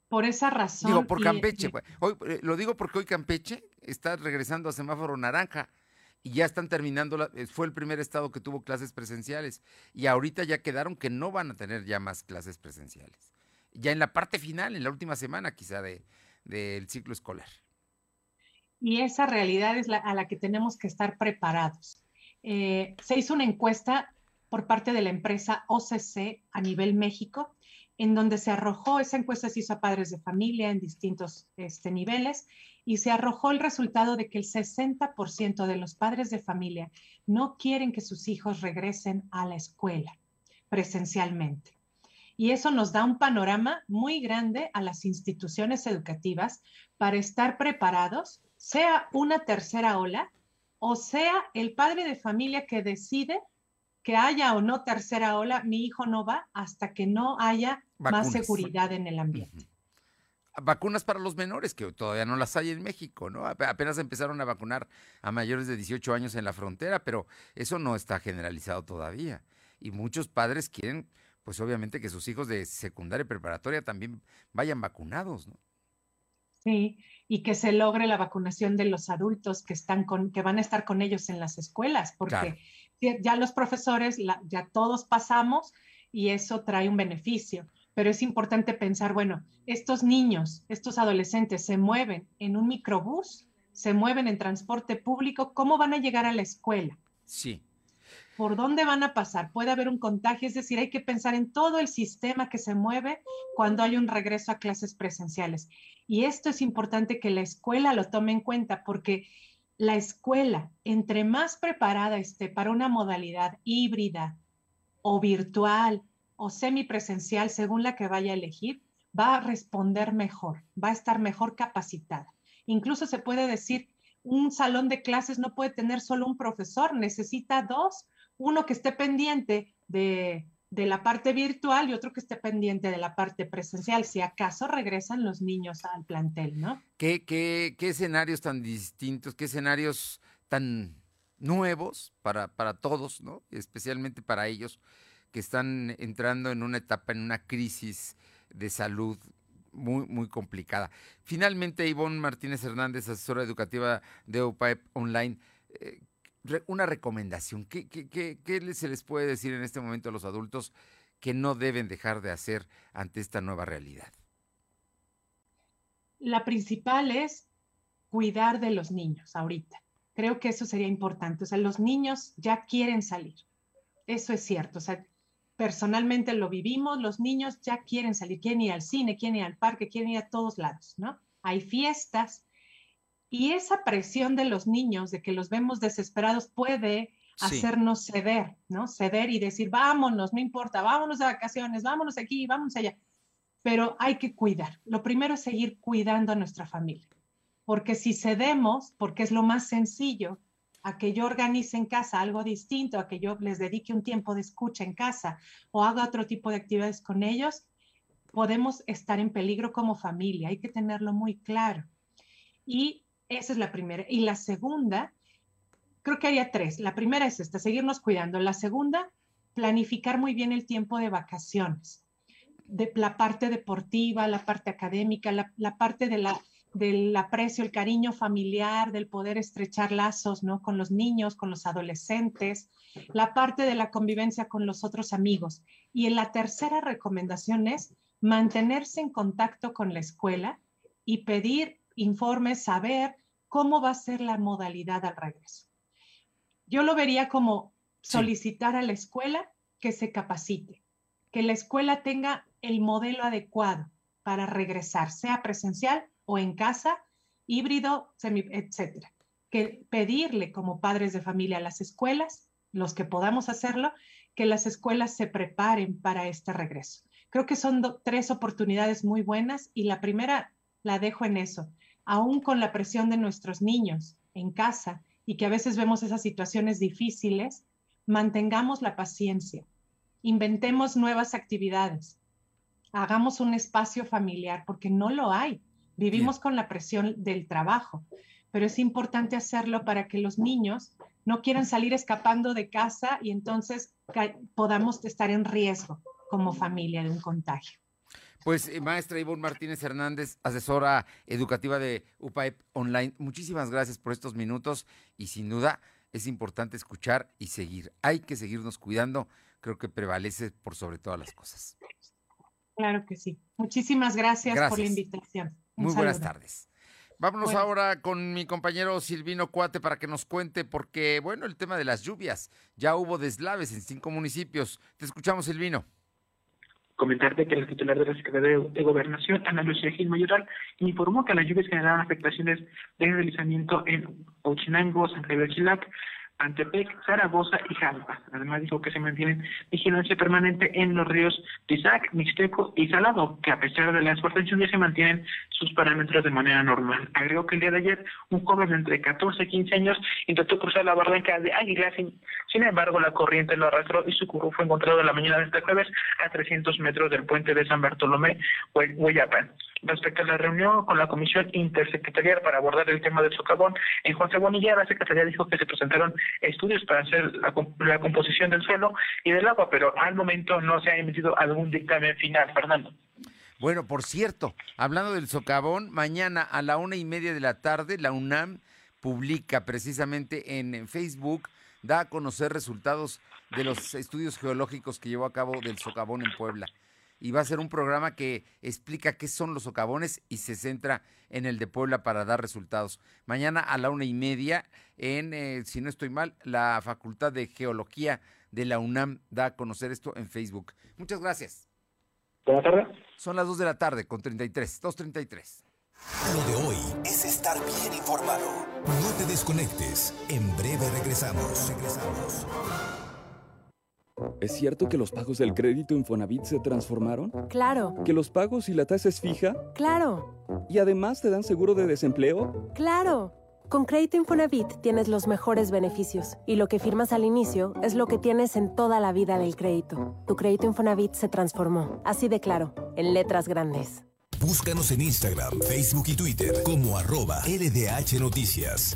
S14: por esa razón.
S1: Digo, por Campeche. Pues, hoy, eh, lo digo porque hoy Campeche está regresando a semáforo naranja y ya están terminando, eh, fue el primer estado que tuvo clases presenciales y ahorita ya quedaron que no van a tener ya más clases presenciales. Ya en la parte final, en la última semana quizá del de, ciclo escolar.
S14: Y esa realidad es la, a la que tenemos que estar preparados. Eh, se hizo una encuesta por parte de la empresa OCC a nivel México, en donde se arrojó, esa encuesta se hizo a padres de familia en distintos este, niveles, y se arrojó el resultado de que el 60% de los padres de familia no quieren que sus hijos regresen a la escuela presencialmente. Y eso nos da un panorama muy grande a las instituciones educativas para estar preparados, sea una tercera ola o sea el padre de familia que decide que haya o no tercera ola, mi hijo no va hasta que no haya más seguridad en el ambiente
S1: vacunas para los menores, que todavía no las hay en México, ¿no? Apenas empezaron a vacunar a mayores de 18 años en la frontera, pero eso no está generalizado todavía. Y muchos padres quieren, pues obviamente, que sus hijos de secundaria y preparatoria también vayan vacunados, ¿no?
S14: Sí, y que se logre la vacunación de los adultos que están con, que van a estar con ellos en las escuelas, porque ya los profesores, ya todos pasamos y eso trae un beneficio pero es importante pensar, bueno, estos niños, estos adolescentes se mueven en un microbús, se mueven en transporte público, ¿cómo van a llegar a la escuela?
S1: Sí.
S14: ¿Por dónde van a pasar? Puede haber un contagio, es decir, hay que pensar en todo el sistema que se mueve cuando hay un regreso a clases presenciales. Y esto es importante que la escuela lo tome en cuenta porque la escuela, entre más preparada esté para una modalidad híbrida o virtual o semipresencial, según la que vaya a elegir, va a responder mejor, va a estar mejor capacitada. Incluso se puede decir, un salón de clases no puede tener solo un profesor, necesita dos, uno que esté pendiente de, la parte virtual y otro que esté pendiente de la parte presencial, si acaso regresan los niños al plantel, ¿no?
S1: ¿Qué, qué, qué escenarios tan distintos, qué escenarios tan nuevos para, para todos, ¿no? Especialmente para ellos que están entrando en una etapa, en una crisis de salud muy, muy complicada. Finalmente, Ivonne Martínez Hernández, asesora educativa de OPAEP Online, eh, una recomendación. ¿Qué, qué, qué, se les puede decir en este momento a los adultos que no deben dejar de hacer ante esta nueva realidad?
S14: La principal es cuidar de los niños ahorita. Creo que eso sería importante. O sea, los niños ya quieren salir. Eso es cierto. O sea, personalmente lo vivimos, los niños ya quieren salir, quieren ir al cine, quieren ir al parque, quieren ir a todos lados, ¿no? Hay fiestas y esa presión de los niños, de que los vemos desesperados, puede hacernos ceder, ¿no? Ceder y decir, vámonos, no importa, vámonos de vacaciones, vámonos aquí, vámonos allá. Pero hay que cuidar. Lo primero es seguir cuidando a nuestra familia. porque si cedemos, porque es lo más sencillo, a que yo organice en casa algo distinto, a que yo les dedique un tiempo de escucha en casa o haga otro tipo de actividades con ellos, podemos estar en peligro como familia. Hay que tenerlo muy claro. Y esa es la primera. Y la segunda, creo que haría tres. La primera es esta, seguirnos cuidando. La segunda, planificar muy bien el tiempo de vacaciones, de la parte deportiva, la parte académica, la, la parte de la, del aprecio, el cariño familiar, del poder estrechar lazos, ¿no? Con los niños, con los adolescentes, la parte de la convivencia con los otros amigos. Y en la tercera recomendación es mantenerse en contacto con la escuela y pedir informes, saber cómo va a ser la modalidad al regreso. Yo lo vería como solicitar a la escuela que se capacite, que la escuela tenga el modelo adecuado para regresar, sea presencial o en casa, híbrido, semi, etcétera. Que pedirle como padres de familia a las escuelas, los que podamos hacerlo, que las escuelas se preparen para este regreso. Creo que son tres oportunidades muy buenas y la primera la dejo en eso. Aún con la presión de nuestros niños en casa y que a veces vemos esas situaciones difíciles, mantengamos la paciencia, inventemos nuevas actividades, hagamos un espacio familiar, porque no lo hay. Vivimos con la presión del trabajo, pero es importante hacerlo para que los niños no quieran salir escapando de casa y entonces podamos estar en riesgo como familia de un contagio.
S1: Pues eh, maestra Ivonne Martínez Hernández, asesora educativa de UPAEP Online, muchísimas gracias por estos minutos y sin duda es importante escuchar y seguir. Hay que seguirnos cuidando, creo que prevalece por sobre todas las cosas.
S14: Claro que sí. Muchísimas gracias, por la invitación.
S1: Muy buenas tardes. Vámonos ahora con mi compañero Silvino Cuate para que nos cuente, porque, bueno, el tema de las lluvias. Ya hubo deslaves en cinco municipios. Te escuchamos, Silvino
S6: comentarte que el titular de la Secretaría de Gobernación, Ana Lucía Gil Mayoral, informó que las lluvias generaron afectaciones de deslizamiento en Ochinango, San Javier Chilac, Antepec, Zaragoza y Jalpa. Además dijo que se mantienen vigilancia permanente en los ríos Tizac, Mixteco y Salado, que a pesar de las fuertes lluvias se mantienen sus parámetros de manera normal. Agregó que el día de ayer un joven de entre 14 y 15 años intentó cruzar la barranca de Águila, sin, embargo la corriente lo arrastró y su curro fue encontrado en la mañana de este jueves a 300 metros del puente de San Bartolomé, Hueyapan respecto a la reunión con la Comisión Intersecretarial para abordar el tema del socavón, en José Bonilla la Secretaría dijo que se presentaron estudios para hacer la, la, composición del suelo y del agua, pero al momento no se ha emitido algún dictamen final, Fernando.
S1: Bueno, por cierto, hablando del socavón, mañana a la una y media de la tarde la UNAM publica precisamente en Facebook, da a conocer resultados de los estudios geológicos que llevó a cabo del socavón en Puebla y va a ser un programa que explica qué son los socavones y se centra en el de Puebla para dar resultados. Mañana a la una y media, en, eh, si no estoy mal, la Facultad de Geología de la UNAM da a conocer esto en Facebook. Muchas gracias.
S6: Buenas tardes.
S1: Son las 2 de la tarde con 33, 2.33.
S2: Lo de hoy es estar bien informado. No te desconectes. En breve regresamos. Regresamos.
S11: ¿Es cierto que los pagos del crédito Infonavit se transformaron?
S15: Claro.
S11: ¿Que los pagos y la tasa es fija?
S15: Claro.
S11: ¿Y además te dan seguro de desempleo?
S15: Claro. Con Crédito Infonavit tienes los mejores beneficios y lo que firmas al inicio es lo que tienes en toda la vida del crédito. Tu crédito Infonavit se transformó, así de claro, en letras grandes.
S2: Búscanos en Instagram, Facebook y Twitter como arroba LDH Noticias.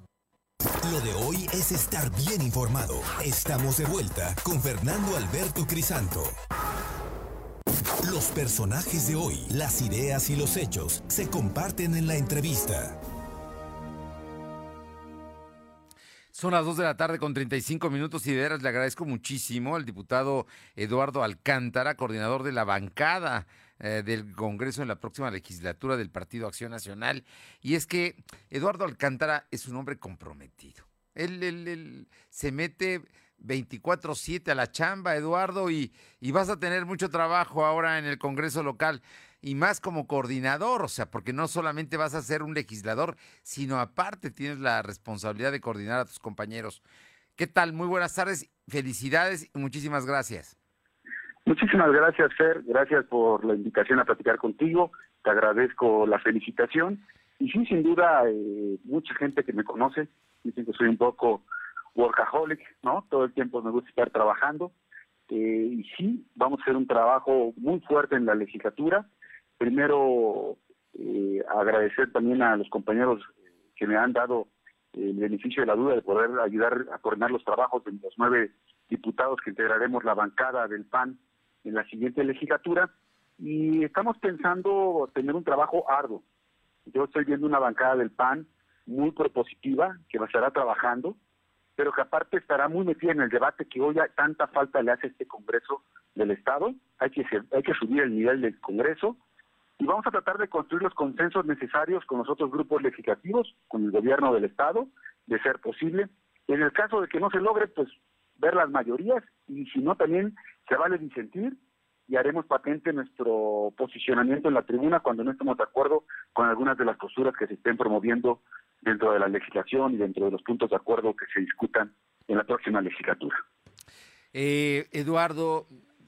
S2: Lo de hoy es estar bien informado. Estamos de vuelta con Fernando Alberto Crisanto. Los personajes de hoy, las ideas y los hechos se comparten en la entrevista.
S1: Son las 2 de la tarde con 35 minutos y de veras le agradezco muchísimo al diputado Eduardo Alcántara, coordinador de la bancada eh, del Congreso en la próxima legislatura del Partido Acción Nacional. Y es que Eduardo Alcántara es un hombre comprometido. Él, él- él se mete 24-7 a la chamba, Eduardo, y, y vas a tener mucho trabajo ahora en el Congreso local. Y más como coordinador, o sea, porque no solamente vas a ser un legislador, sino aparte tienes la responsabilidad de coordinar a tus compañeros. ¿Qué tal? Muy buenas tardes, felicidades y muchísimas gracias.
S16: Muchísimas gracias, Fer. Gracias por la invitación a platicar contigo. Te agradezco la felicitación. Y sí, sin duda, eh, mucha gente que me conoce dicen que soy un poco workaholic, ¿no? Todo el tiempo me gusta estar trabajando. Eh, y sí, vamos a hacer un trabajo muy fuerte en la legislatura. Primero, eh, agradecer también a los compañeros que me han dado el beneficio de la duda de poder ayudar a coordinar los trabajos de los nueve diputados que integraremos la bancada del PAN en la siguiente legislatura y estamos pensando tener un trabajo arduo. Yo estoy viendo una bancada del PAN muy propositiva que estará trabajando, pero que aparte estará muy metida en el debate que hoy tanta falta le hace este Congreso del Estado. Hay que, hay que subir el nivel del Congreso y vamos a tratar de construir los consensos necesarios con los otros grupos legislativos, con el gobierno del Estado, de ser posible. En el caso de que no se logre, pues ver las mayorías y si no también se vale disentir y haremos patente nuestro posicionamiento en la tribuna cuando no estemos de acuerdo con algunas de las posturas que se estén promoviendo dentro de la legislación y dentro de los puntos de acuerdo que se discutan en la próxima legislatura.
S1: Eh, Eduardo,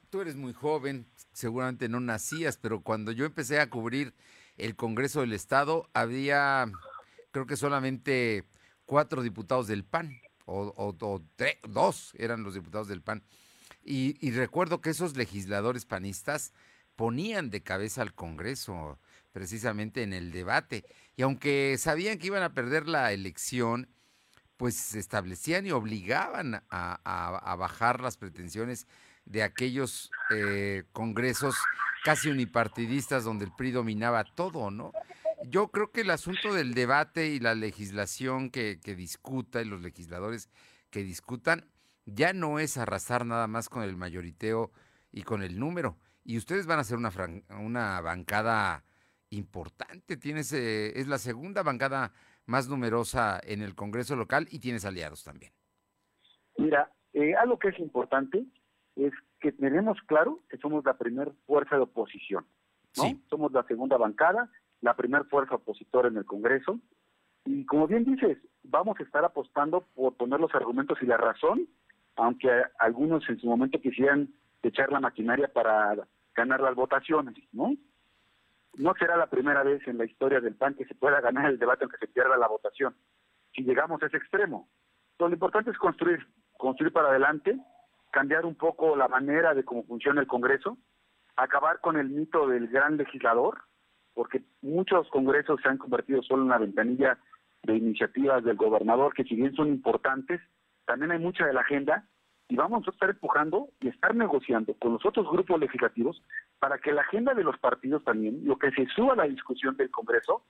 S1: tú eres muy joven, seguramente no nacías, pero cuando yo empecé a cubrir el Congreso del Estado, había, creo que solamente cuatro diputados del PAN, o, o- o dos eran los diputados del PAN. Y, recuerdo que esos legisladores panistas ponían de cabeza al Congreso, precisamente en el debate. Y aunque sabían que iban a perder la elección, pues establecían y obligaban a bajar las pretensiones de aquellos eh, congresos casi unipartidistas donde el PRI dominaba todo, ¿no? Yo creo que el asunto del debate y la legislación que, que discuta y los legisladores que discutan ya no es arrasar nada más con el mayoriteo y con el número. Y ustedes van a ser una, una bancada importante. Tienes, eh, es la segunda bancada más numerosa en el Congreso local y tienes aliados también.
S16: Mira, eh, algo que es importante es que tenemos claro que somos la primera fuerza de oposición, ¿no? Somos la segunda bancada, la primera fuerza opositora en el Congreso, y como bien dices, vamos a estar apostando por poner los argumentos y la razón, aunque algunos en su momento quisieran echar la maquinaria para ganar las votaciones, ¿no? No será la primera vez en la historia del PAN que se pueda ganar el debate aunque se pierda la votación, si llegamos a ese extremo. Entonces, lo importante es construir, construir para adelante, cambiar un poco la manera de cómo funciona el Congreso, acabar con el mito del gran legislador, porque muchos congresos se han convertido solo en una ventanilla de iniciativas del gobernador, que si bien son importantes, también hay mucha de la agenda, y vamos a estar empujando y estar negociando con los otros grupos legislativos para que la agenda de los partidos también, lo que se suba a la discusión del Congreso,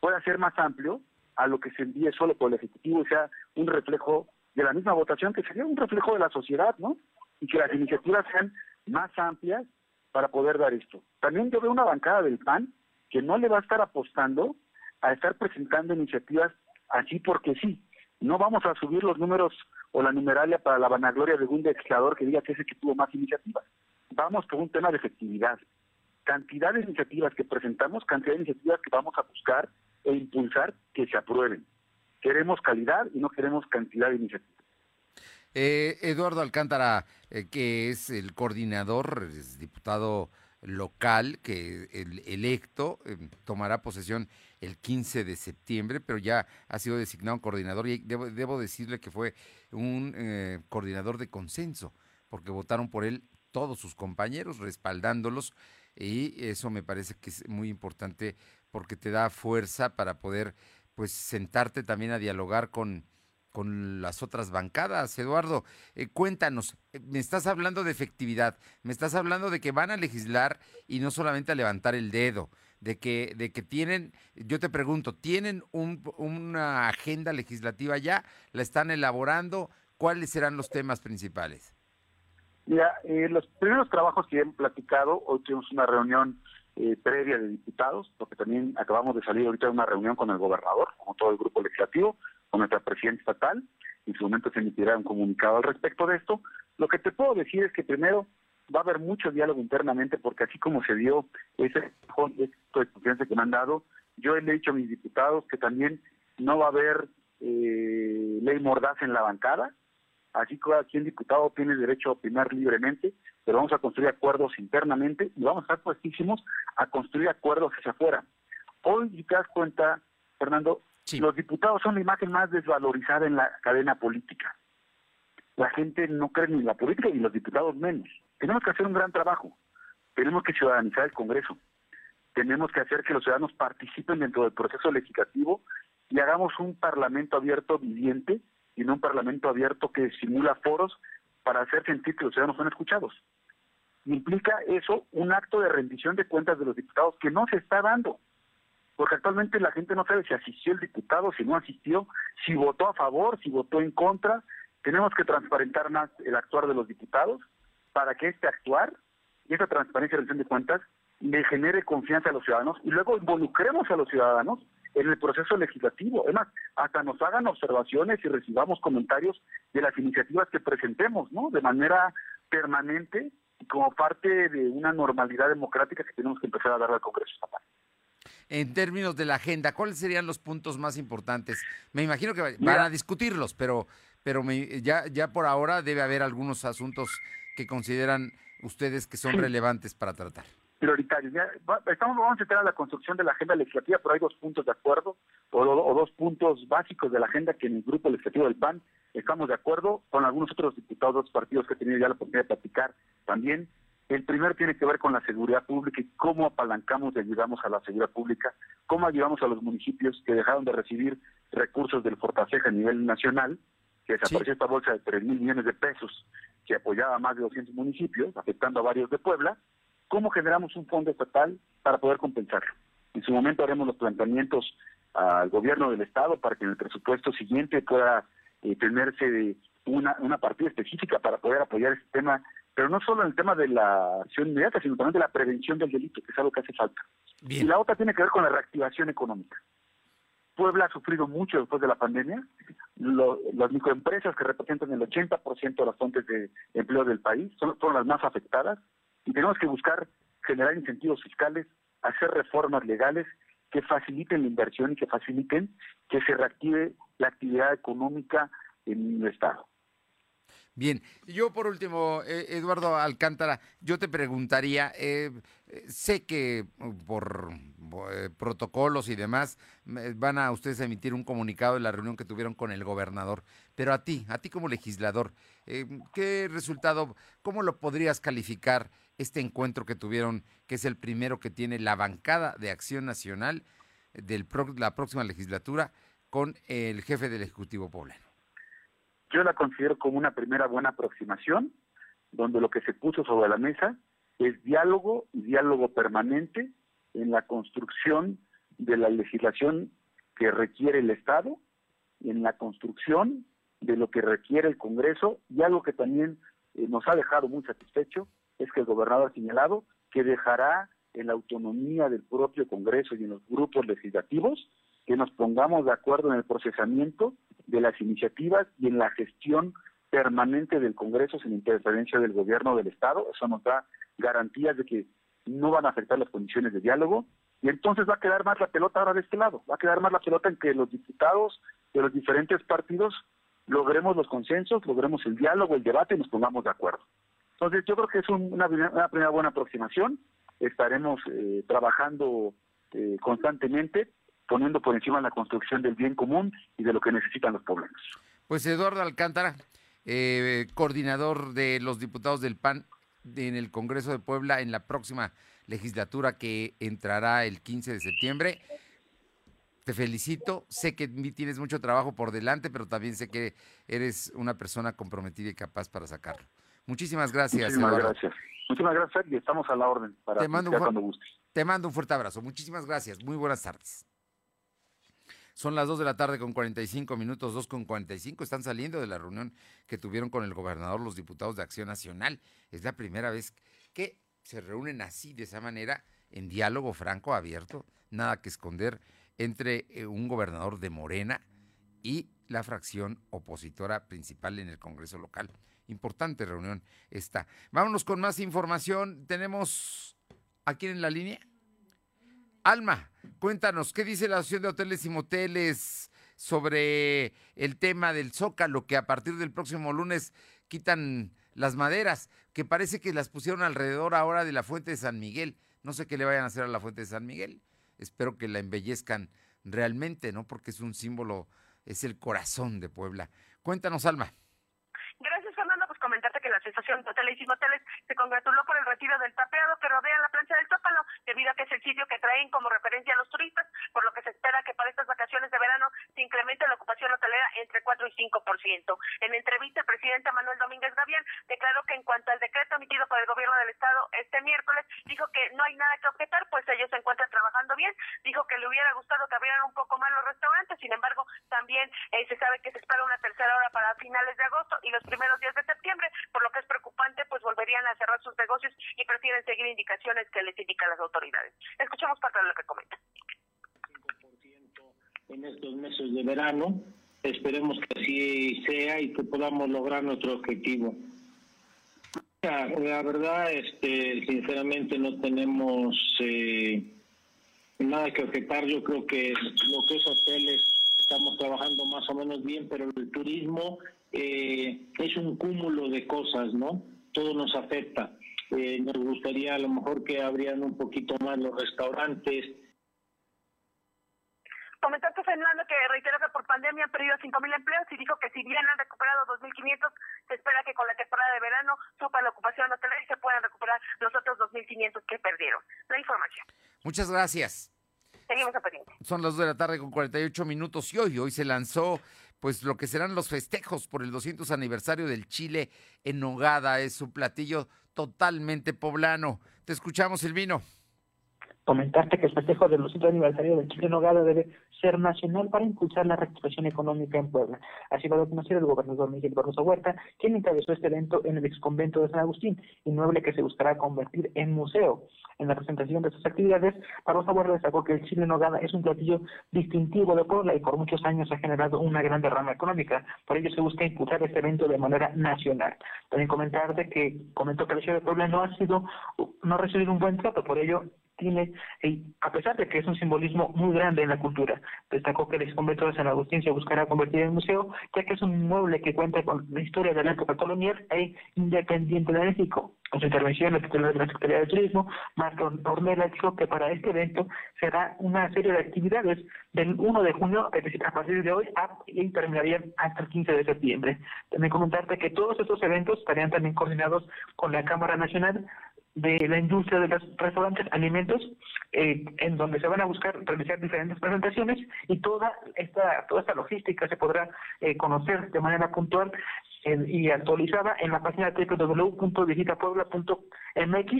S16: pueda ser más amplio a lo que se envíe solo por el Ejecutivo y sea un reflejo de la misma votación, que sería un reflejo de la sociedad, ¿no? Y que las iniciativas sean más amplias para poder dar esto. También yo veo una bancada del PAN que no le va a estar apostando a estar presentando iniciativas así porque sí. No vamos a subir los números o la numeralia para la vanagloria de un legislador que diga que es el que tuvo más iniciativas. Vamos por un tema de efectividad. Cantidad de iniciativas que presentamos, cantidad de iniciativas que vamos a buscar e impulsar que se aprueben. Queremos calidad y no queremos cantidad de iniciativas.
S1: Eh, Eduardo Alcántara, eh, que es el coordinador, es diputado local, que el electo eh, tomará posesión el 15 de septiembre, pero ya ha sido designado coordinador y debo, debo decirle que fue un eh, coordinador de consenso, porque votaron por él todos sus compañeros, respaldándolos, y eso me parece que es muy importante porque te da fuerza para poder pues sentarte también a dialogar con, con las otras bancadas. Eduardo, eh, cuéntanos, eh, me estás hablando de efectividad, me estás hablando de que van a legislar y no solamente a levantar el dedo, de que, de que tienen, yo te pregunto, ¿tienen un, una agenda legislativa ya? ¿La están elaborando? ¿Cuáles serán los temas principales?
S16: Mira, eh, los primeros trabajos que hemos platicado, hoy tuvimos una reunión previa de diputados, porque también acabamos de salir ahorita de una reunión con el gobernador, como todo el grupo legislativo, con nuestra presidenta estatal. En su momento se emitirá un comunicado al respecto de esto. Lo que te puedo decir es que primero va a haber mucho diálogo internamente porque así como se dio ese de confianza que me han dado, yo le he dicho a mis diputados que también no va a haber eh, ley mordaz en la bancada, así que cada quien diputado tiene derecho a opinar libremente, pero vamos a construir acuerdos internamente y vamos a estar puestísimos a construir acuerdos hacia afuera. Hoy, si te das cuenta, Fernando, los diputados son la imagen más desvalorizada en la cadena política. La gente no cree ni en la política y los diputados menos. Tenemos que hacer un gran trabajo. Tenemos que ciudadanizar el Congreso. Tenemos que hacer que los ciudadanos participen dentro del proceso legislativo y hagamos un parlamento abierto viviente y no un parlamento abierto que simula foros para hacer sentir que los ciudadanos son escuchados. Implica eso un acto de rendición de cuentas de los diputados que no se está dando porque actualmente la gente no sabe si asistió el diputado, si no asistió, si votó a favor, si votó en contra. Tenemos que transparentar más el actuar de los diputados para que este actuar y esta transparencia y rendición de cuentas le genere confianza a los ciudadanos y luego involucremos a los ciudadanos en el proceso legislativo. Además, hasta nos hagan observaciones y recibamos comentarios de las iniciativas que presentemos, ¿no? De manera permanente y como parte de una normalidad democrática que tenemos que empezar a dar al Congreso estatal
S1: en términos de la agenda, ¿cuáles serían los puntos más importantes? Me imagino que van a discutirlos, pero, pero ya, ya por ahora debe haber algunos asuntos que consideran ustedes que son relevantes para tratar.
S16: Prioritarios. estamos, vamos a entrar a la construcción de la agenda legislativa, pero hay dos puntos de acuerdo o, dos puntos básicos de la agenda que en el grupo legislativo del PAN estamos de acuerdo con algunos otros diputados de otros partidos que he tenido ya la oportunidad de platicar también el primero tiene que ver con la seguridad pública y cómo apalancamos y ayudamos a la seguridad pública, cómo ayudamos a los municipios que dejaron de recibir recursos del Fortaseja a nivel nacional, que desapareció esta bolsa de 3 mil millones de pesos que apoyaba a más de 200 municipios, afectando a varios de Puebla, cómo generamos un fondo estatal para poder compensarlo. En su momento haremos los planteamientos al gobierno del Estado para que en el presupuesto siguiente pueda eh, tenerse una, una partida específica para poder apoyar este tema pero no solo en el tema de la acción inmediata, sino también de la prevención del delito, que es algo que hace falta. Y la otra tiene que ver con la reactivación económica. Puebla ha sufrido mucho después de la pandemia. las microempresas que representan el 80% de las fuentes de empleo del país son, son las más afectadas y tenemos que buscar generar incentivos fiscales, hacer reformas legales que faciliten la inversión y que faciliten que se reactive la actividad económica en el Estado.
S1: Bien, yo por último, eh, Eduardo Alcántara, yo te preguntaría, eh, eh, sé que por protocolos y demás van a ustedes a emitir un comunicado de la reunión que tuvieron con el gobernador, pero a ti, a ti como legislador, ¿qué resultado, cómo lo podrías calificar este encuentro que tuvieron, que es el primero que tiene la bancada de Acción Nacional de la próxima legislatura con el jefe del Ejecutivo Poblano?
S16: Yo la considero como una primera buena aproximación, donde lo que se puso sobre la mesa es diálogo y diálogo permanente en la construcción de la legislación que requiere el Estado, en la construcción de lo que requiere el Congreso y algo que también eh, nos ha dejado muy satisfecho es que el gobernador ha señalado que dejará en la autonomía del propio Congreso y en los grupos legislativos que nos pongamos de acuerdo en el procesamiento de las iniciativas y en la gestión permanente del Congreso sin interferencia del gobierno del Estado. Eso nos da garantías de que no van a afectar las condiciones de diálogo. Y entonces va a quedar más la pelota ahora de este lado. Va a quedar más la pelota en que los diputados de los diferentes partidos logremos los consensos, logremos el diálogo, el debate y nos pongamos de acuerdo. Entonces yo creo que es una, primera buena aproximación. Estaremos eh, trabajando eh, constantemente poniendo por encima la construcción del bien común y de lo que necesitan los pueblos.
S1: Pues Eduardo Alcántara, eh, coordinador de los diputados del PAN en el Congreso de Puebla en la próxima legislatura que entrará el 15 de septiembre. te felicito, sé que tienes mucho trabajo por delante, pero también sé que eres una persona comprometida y capaz para sacarlo. Muchísimas gracias.
S16: Muchísimas gracias. Muchísimas gracias y estamos a la orden para
S1: te mando,
S16: cuando gustes.
S1: Te mando un fuerte abrazo. Muchísimas gracias. Muy buenas tardes. Son las 2 de la tarde con 45 minutos, 2 con 45. Están saliendo de la reunión que tuvieron con el gobernador los diputados de Acción Nacional. Es la primera vez que se reúnen así, de esa manera, en diálogo franco, abierto, nada que esconder entre eh, un gobernador de Morena y la fracción opositora principal en el Congreso local. Importante reunión esta. Vámonos con más información. Tenemos aquí en la línea. Alma, cuéntanos, ¿qué dice la Asociación de Hoteles y Moteles sobre el tema del Zócalo, que a partir del próximo lunes quitan las maderas, que parece que las pusieron alrededor ahora de la Fuente de San Miguel? No sé qué le vayan a hacer a la Fuente de San Miguel. Espero que la embellezcan realmente, ¿no? Porque es un símbolo, es el corazón de Puebla. Cuéntanos, Alma.
S5: Gracias, Fernando. Pues comentarte que la Asociación de Hoteles y Moteles se congratuló por el retiro del tapeado que rodea la plancha del Zócalo, debido a que es el sitio que traen como referencia a los turistas, por lo que se espera que para estas vacaciones de verano se incremente la ocupación hotelera entre 4 y 5%. En entrevista, el presidente Manuel Domínguez Gavián declaró que en cuanto al decreto emitido por el gobierno del Estado este miércoles, dijo que no hay nada que objetar, pues ellos se encuentran trabajando bien. Dijo que le hubiera gustado que abrieran un poco más los restaurantes, sin embargo, también eh, se sabe que se espera una tercera hora para finales de agosto y los primeros días de septiembre, por lo que es preocupante, pues volverían a cerrar sus negocios y prefieren seguir indicaciones que les indican las autoridades. Escuchamos parte de lo que comenta.
S17: En estos meses de verano, esperemos que así sea y que podamos lograr nuestro objetivo. La verdad, este, sinceramente no tenemos eh, nada que objetar. Yo creo que lo que es hoteles estamos trabajando más o menos bien, pero el turismo eh, es un cúmulo de cosas, ¿no? Todo nos afecta. Eh, nos gustaría a lo mejor que abrían un poquito más los restaurantes,
S5: Comentarte, Fernando, que reitero que por pandemia han perdido 5.000 empleos y dijo que si bien han recuperado 2.500, se espera que con la temporada de verano supa la ocupación hotelera y se puedan recuperar los otros 2.500 que perdieron. La información.
S1: Muchas gracias.
S5: Seguimos a pendiente.
S1: Son las 2 de la tarde con 48 minutos y hoy, hoy se lanzó pues lo que serán los festejos por el 200 aniversario del Chile en Nogada. Es un platillo totalmente poblano. Te escuchamos, Silvino
S6: comentarte que el festejo del 200 aniversario del Chile Nogada debe ser nacional para impulsar la recuperación económica en Puebla. Así lo ha conocer el gobernador Miguel Barroso Huerta, quien encabezó este evento en el exconvento de San Agustín, inmueble que se buscará convertir en museo. En la presentación de sus actividades, Barroso Huerta destacó que el Chile Nogada es un platillo distintivo de Puebla y por muchos años ha generado una gran derrama económica. Por ello se busca impulsar este evento de manera nacional. También comentarte que comentó que la ciudad de Puebla no ha sido, no ha recibido un buen trato, por ello tiene, a pesar de que es un simbolismo muy grande en la cultura, destacó que el exconvento de San Agustín se buscará convertir en museo, ya que es un inmueble que cuenta con la historia de la época colonial e independiente de México. En su intervención, el titular de la Secretaría de Turismo, Marco Ornella, dijo que para este evento será una serie de actividades del 1 de junio, a partir de hoy, y terminarían hasta el 15 de septiembre. También comentarte que todos estos eventos estarían también coordinados con la Cámara Nacional de la industria de los restaurantes, alimentos, eh, en donde se van a buscar realizar diferentes presentaciones y toda esta toda esta logística se podrá eh, conocer de manera puntual y actualizada en la página www.visitapuebla.mx.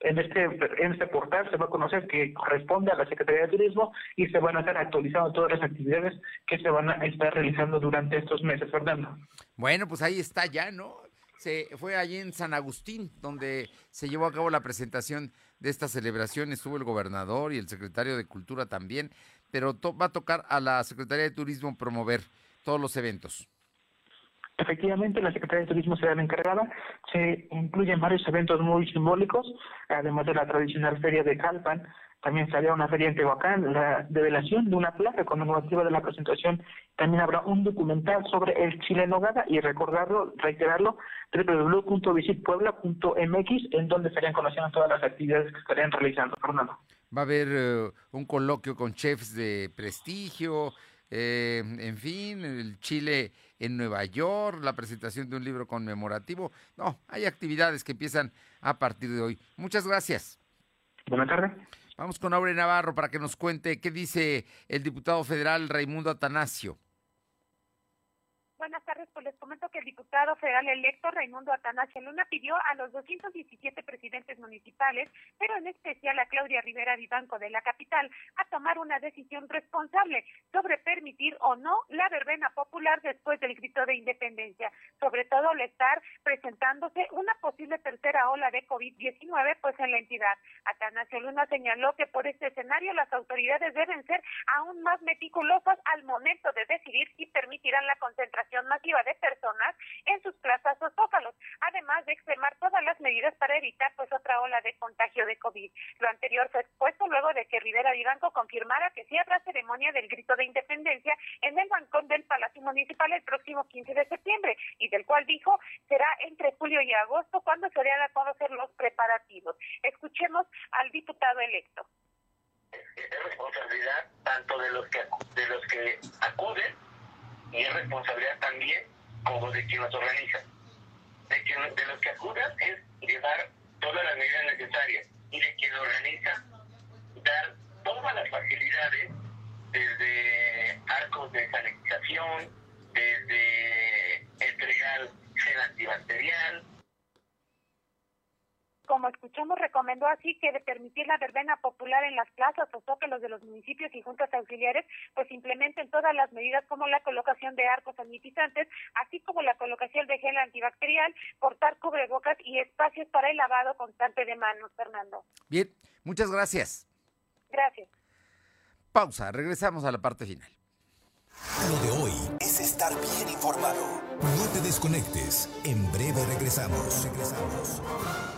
S6: En este, en este portal se va a conocer que corresponde a la Secretaría de Turismo y se van a estar actualizando todas las actividades que se van a estar realizando durante estos meses, Fernando.
S1: Bueno, pues ahí está ya, ¿no? Se fue allí en San Agustín, donde se llevó a cabo la presentación de esta celebración. Estuvo el gobernador y el secretario de Cultura también, pero va a tocar a la Secretaría de Turismo promover todos los eventos.
S6: Efectivamente, la Secretaría de Turismo será la encargada. Se incluyen varios eventos muy simbólicos, además de la tradicional feria de Calpan, también se una feria en Tehuacán, la develación de una placa conmemorativa de la presentación. También habrá un documental sobre el Chile Nogada y recordarlo, reiterarlo, www.visitpuebla.mx, en donde estarían conociendo todas las actividades que estarían realizando. Fernando.
S1: Va a haber eh, un coloquio con chefs de prestigio, eh, en fin, el Chile en Nueva York, la presentación de un libro conmemorativo. No, hay actividades que empiezan a partir de hoy. Muchas gracias.
S6: Buenas tardes.
S1: Vamos con Aure Navarro para que nos cuente qué dice el diputado federal Raimundo Atanasio.
S9: Buenas tardes, pues les comento que el diputado federal electo Raimundo Atanasio Luna pidió a los 217 presidentes municipales, pero en especial a Claudia Rivera Vivanco de la capital, a tomar una decisión responsable sobre permitir o no la verbena popular después del grito de independencia, sobre todo al estar presentándose una posible tercera ola de COVID-19 pues en la entidad. Atanasio Luna señaló que por este escenario las autoridades deben ser aún más meticulosas al momento de decidir si permitirán la concentración masiva de personas en sus plazas o zócalos, además de extremar todas las medidas para evitar pues otra ola de contagio de COVID. Lo anterior fue expuesto luego de que Rivera Vivanco confirmara que sí habrá ceremonia del grito de independencia en el bancón del Palacio Municipal el próximo 15 de septiembre y del cual dijo será entre julio y agosto cuando se harían a conocer los preparativos. Escuchemos al diputado electo.
S18: Es responsabilidad tanto de los que de los que acuden y es responsabilidad también como de quien los organiza. De, quien, de los que acudan es llevar todas las medidas necesarias y de quien lo organiza dar todas las facilidades desde arcos de sanitización, desde entregar gel antibacterial,
S9: como escuchamos, recomendó así que de permitir la verbena popular en las plazas o zócalos de los municipios y juntas auxiliares, pues implementen todas las medidas como la colocación de arcos sanitizantes, así como la colocación de gel antibacterial, portar cubrebocas y espacios para el lavado constante de manos, Fernando.
S1: Bien, muchas gracias.
S9: Gracias.
S1: Pausa, regresamos a la parte final.
S2: Lo de hoy es estar bien informado. No te desconectes. En breve regresamos. Regresamos.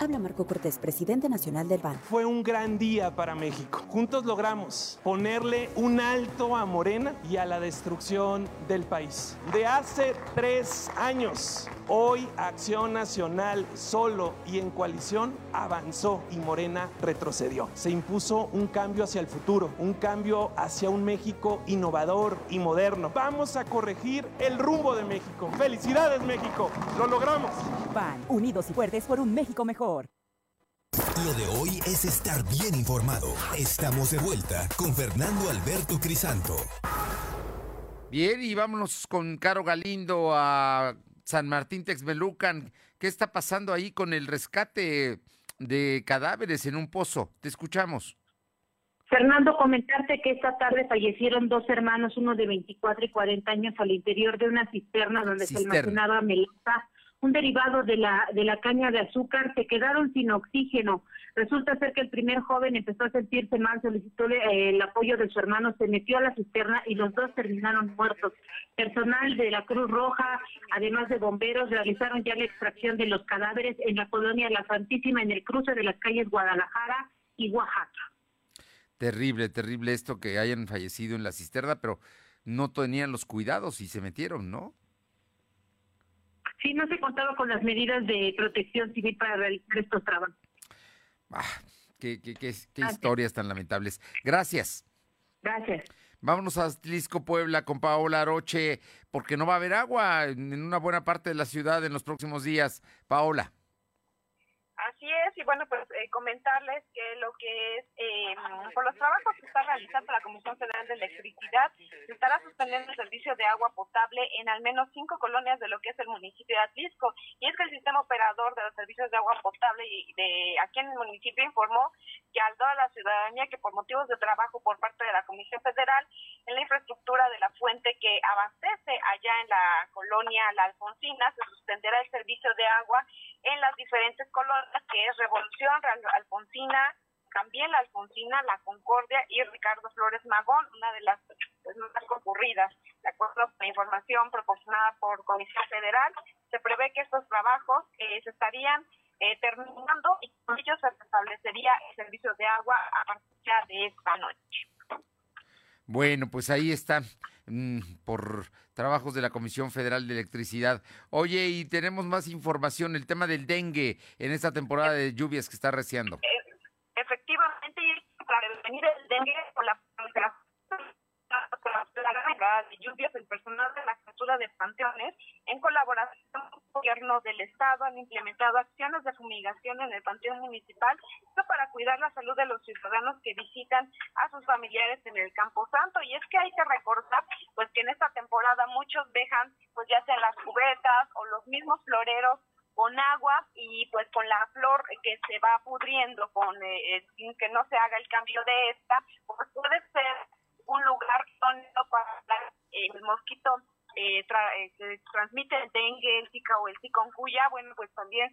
S17: Habla Marco Cortés, presidente nacional del BAN.
S19: Fue un gran día para México. Juntos logramos ponerle un alto a Morena y a la destrucción del país. De hace tres años, hoy Acción Nacional solo y en coalición avanzó y Morena retrocedió. Se impuso un cambio hacia el futuro, un cambio hacia un México innovador y moderno. Vamos a corregir el rumbo de México. ¡Felicidades México! ¡Lo logramos!
S17: BAN, unidos y fuertes por un México mejor.
S2: Lo de hoy es estar bien informado. Estamos de vuelta con Fernando Alberto Crisanto.
S1: Bien, y vámonos con Caro Galindo a San Martín Texmelucan. ¿Qué está pasando ahí con el rescate de cadáveres en un pozo? Te escuchamos.
S20: Fernando, comentarte que esta tarde fallecieron dos hermanos, uno de 24 y 40 años, al interior de una cisterna donde se almacenaba melaza un derivado de la, de la caña de azúcar, se quedaron sin oxígeno. Resulta ser que el primer joven empezó a sentirse mal, solicitó eh, el apoyo de su hermano, se metió a la cisterna y los dos terminaron muertos. Personal de la Cruz Roja, además de bomberos, realizaron ya la extracción de los cadáveres en la colonia La Santísima, en el cruce de las calles Guadalajara y Oaxaca.
S1: Terrible, terrible esto que hayan fallecido en la cisterna, pero no tenían los cuidados y se metieron, ¿no?
S20: Sí, no se contaba con las medidas de protección civil para realizar estos trabajos.
S1: Ah, qué, qué, qué, historias tan lamentables. Gracias.
S20: Gracias.
S1: Vámonos a Atlisco, Puebla, con Paola Aroche, porque no va a haber agua en una buena parte de la ciudad en los próximos días. Paola.
S21: Así es, y bueno, pues eh, comentarles que lo que es, eh, por los trabajos que está realizando la Comisión Federal de Electricidad, se estará suspendiendo el servicio de agua potable en al menos cinco colonias de lo que es el municipio de Atlisco. Y es que el sistema operador de los servicios de agua potable y de aquí en el municipio informó que al toda la ciudadanía que por motivos de trabajo por parte de la Comisión Federal en la infraestructura de la fuente que abastece allá en la colonia La Alfonsina, se suspenderá el servicio de agua en las diferentes colonias que es Revolución, Alfonsina, también la Alfonsina, la Concordia y Ricardo Flores Magón, una de las pues, más concurridas. De acuerdo con la información proporcionada por Comisión Federal, se prevé que estos trabajos eh, se estarían eh, terminando y con ellos se establecería el servicio de agua a partir de esta noche.
S1: Bueno, pues ahí está, mm, por trabajos de la Comisión Federal de Electricidad. Oye, y tenemos más información, el tema del dengue en esta temporada de lluvias que está reciando.
S21: Eh, efectivamente, para prevenir el dengue con la de lluvias, el personal de la captura de panteones, en colaboración con gobierno del estado, han implementado acciones de fumigación en el panteón municipal esto para cuidar la salud de los ciudadanos que visitan a sus familiares en el Campo Santo. Y es que hay que recordar, pues que en esta temporada muchos dejan, pues ya sean las cubetas o los mismos floreros con agua y pues con la flor que se va pudriendo con eh, sin que no se haga el cambio de esta, pues puede ser un lugar donde para el mosquito eh, eh, que transmite el dengue, el zika o el zikungunya, bueno, pues también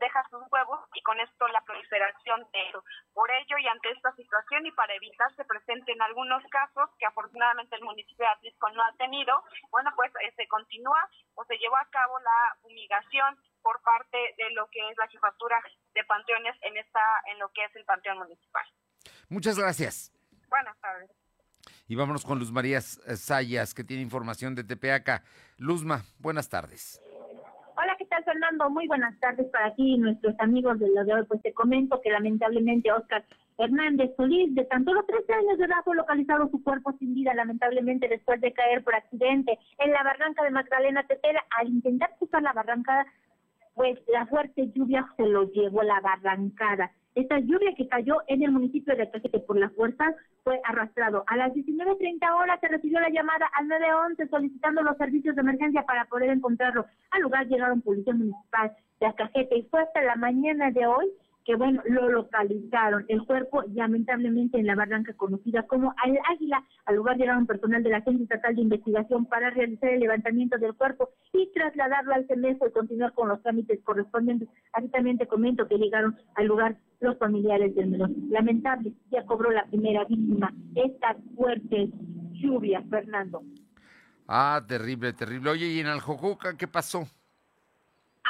S21: deja sus huevos y con esto la proliferación de eso. Por ello y ante esta situación y para evitar se presenten algunos casos que afortunadamente el municipio de Atlisco no ha tenido, bueno, pues eh, se continúa o se llevó a cabo la fumigación por parte de lo que es la jefatura de panteones en esta en lo que es el panteón municipal.
S1: Muchas gracias.
S21: Buenas tardes.
S1: Y vámonos con Luz María Sayas, que tiene información de Tepeaca. Luzma, buenas tardes.
S22: Hola, ¿qué tal, Fernando? Muy buenas tardes para ti y nuestros amigos de lo de hoy. Pues te comento que lamentablemente Oscar Hernández Solís, de tan solo 13 años de edad, fue localizado su cuerpo sin vida, lamentablemente después de caer por accidente en la barranca de Magdalena Tetela. Al intentar cruzar la barranca, pues la fuerte lluvia se lo llevó la barrancada. Esta lluvia que cayó en el municipio de Caquete por las fuerzas fue arrastrado. A las 19.30 horas se recibió la llamada al 911 solicitando los servicios de emergencia para poder encontrarlo. Al lugar llegaron policía municipal de Acajete y fue hasta la mañana de hoy que bueno, lo localizaron. El cuerpo, lamentablemente, en la barranca conocida como Al Águila. Al lugar llegaron personal de la Agencia Estatal de Investigación para realizar el levantamiento del cuerpo y trasladarlo al CEMEFO y continuar con los trámites correspondientes. Así también te comento que llegaron al lugar los familiares del menor. Lamentable, ya cobró la primera víctima. Esta fuerte lluvia, Fernando.
S1: Ah, terrible, terrible. Oye, ¿y en Aljojoca qué pasó?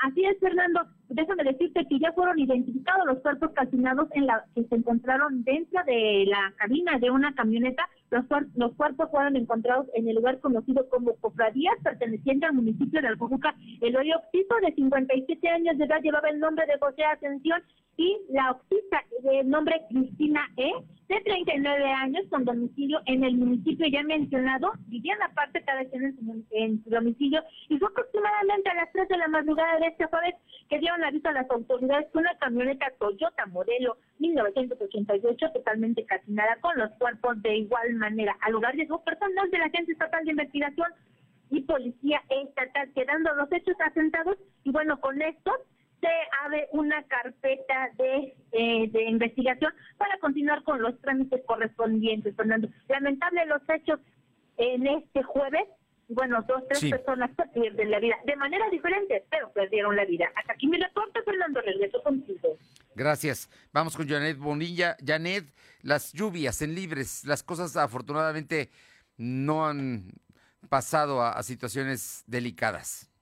S22: Así es, Fernando. Déjame decirte que ya fueron identificados los cuerpos calcinados en la que se encontraron dentro de la cabina de una camioneta. Los, los cuerpos fueron encontrados en el lugar conocido como Cofradías, perteneciente al municipio de Alcojuca. El hoyo occiso de 57 años de edad llevaba el nombre de José Ascensión y la oxista de nombre Cristina E de 39 años con domicilio en el municipio ya mencionado, vivía en la parte en su, en su domicilio y fue aproximadamente a las 3 de la madrugada de este jueves que dieron aviso a las autoridades que una camioneta Toyota modelo 1988 totalmente calcinada con los cuerpos de igual manera. Al lugar llegó personal de la Agencia Estatal de Investigación y Policía Estatal, quedando los hechos asentados y bueno, con esto se abre una carpeta de, eh, de investigación para continuar con los trámites correspondientes, Fernando. Lamentable los hechos en este jueves, bueno, dos, tres personas pierden la vida de manera diferente, pero perdieron la vida. Hasta aquí mi reporte, Fernando, regreso contigo.
S1: Gracias. Vamos con Janet Bonilla. Janet, las lluvias en Libres, las cosas afortunadamente no han pasado a situaciones delicadas.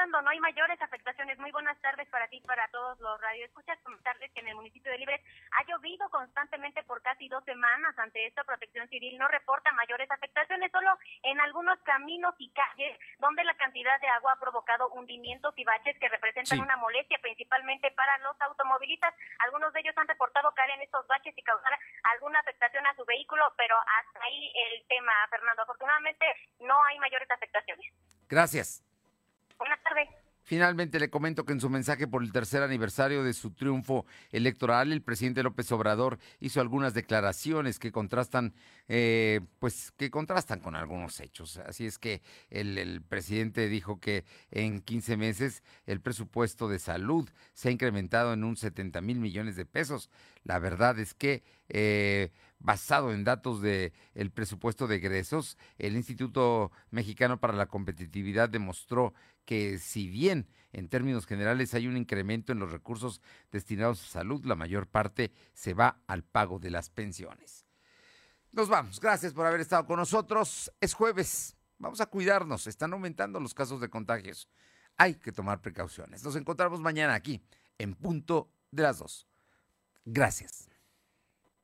S20: Fernando, no hay mayores afectaciones. Muy buenas tardes para ti y para todos los radioescuchas. Comentarles que en el municipio de Libres ha llovido constantemente por casi dos semanas. Ante esta protección civil no reporta mayores afectaciones, solo en algunos caminos y calles donde la cantidad de agua ha provocado hundimientos y baches que representan una molestia principalmente para los automovilistas. Algunos de ellos han reportado caer en estos baches y causar alguna afectación a su vehículo, pero hasta ahí el tema, Fernando. Afortunadamente no hay mayores afectaciones.
S1: Gracias.
S20: Buenas tardes.
S1: Finalmente le comento que en su mensaje por el tercer aniversario de su triunfo electoral, el presidente López Obrador hizo algunas declaraciones que contrastan, eh, pues que contrastan con algunos hechos. Así es que el, presidente dijo que en 15 meses el presupuesto de salud se ha incrementado en un 70 mil millones de pesos. La verdad es que eh, basado en datos del el presupuesto de egresos, el Instituto Mexicano para la Competitividad demostró que si bien En términos generales hay un incremento en los recursos destinados a salud, la mayor parte se va al pago de las pensiones. Nos vamos, gracias por haber estado con nosotros. Es jueves, vamos a cuidarnos, están aumentando los casos de contagios. Hay que tomar precauciones. Nos encontramos mañana aquí, en punto de las dos. Gracias.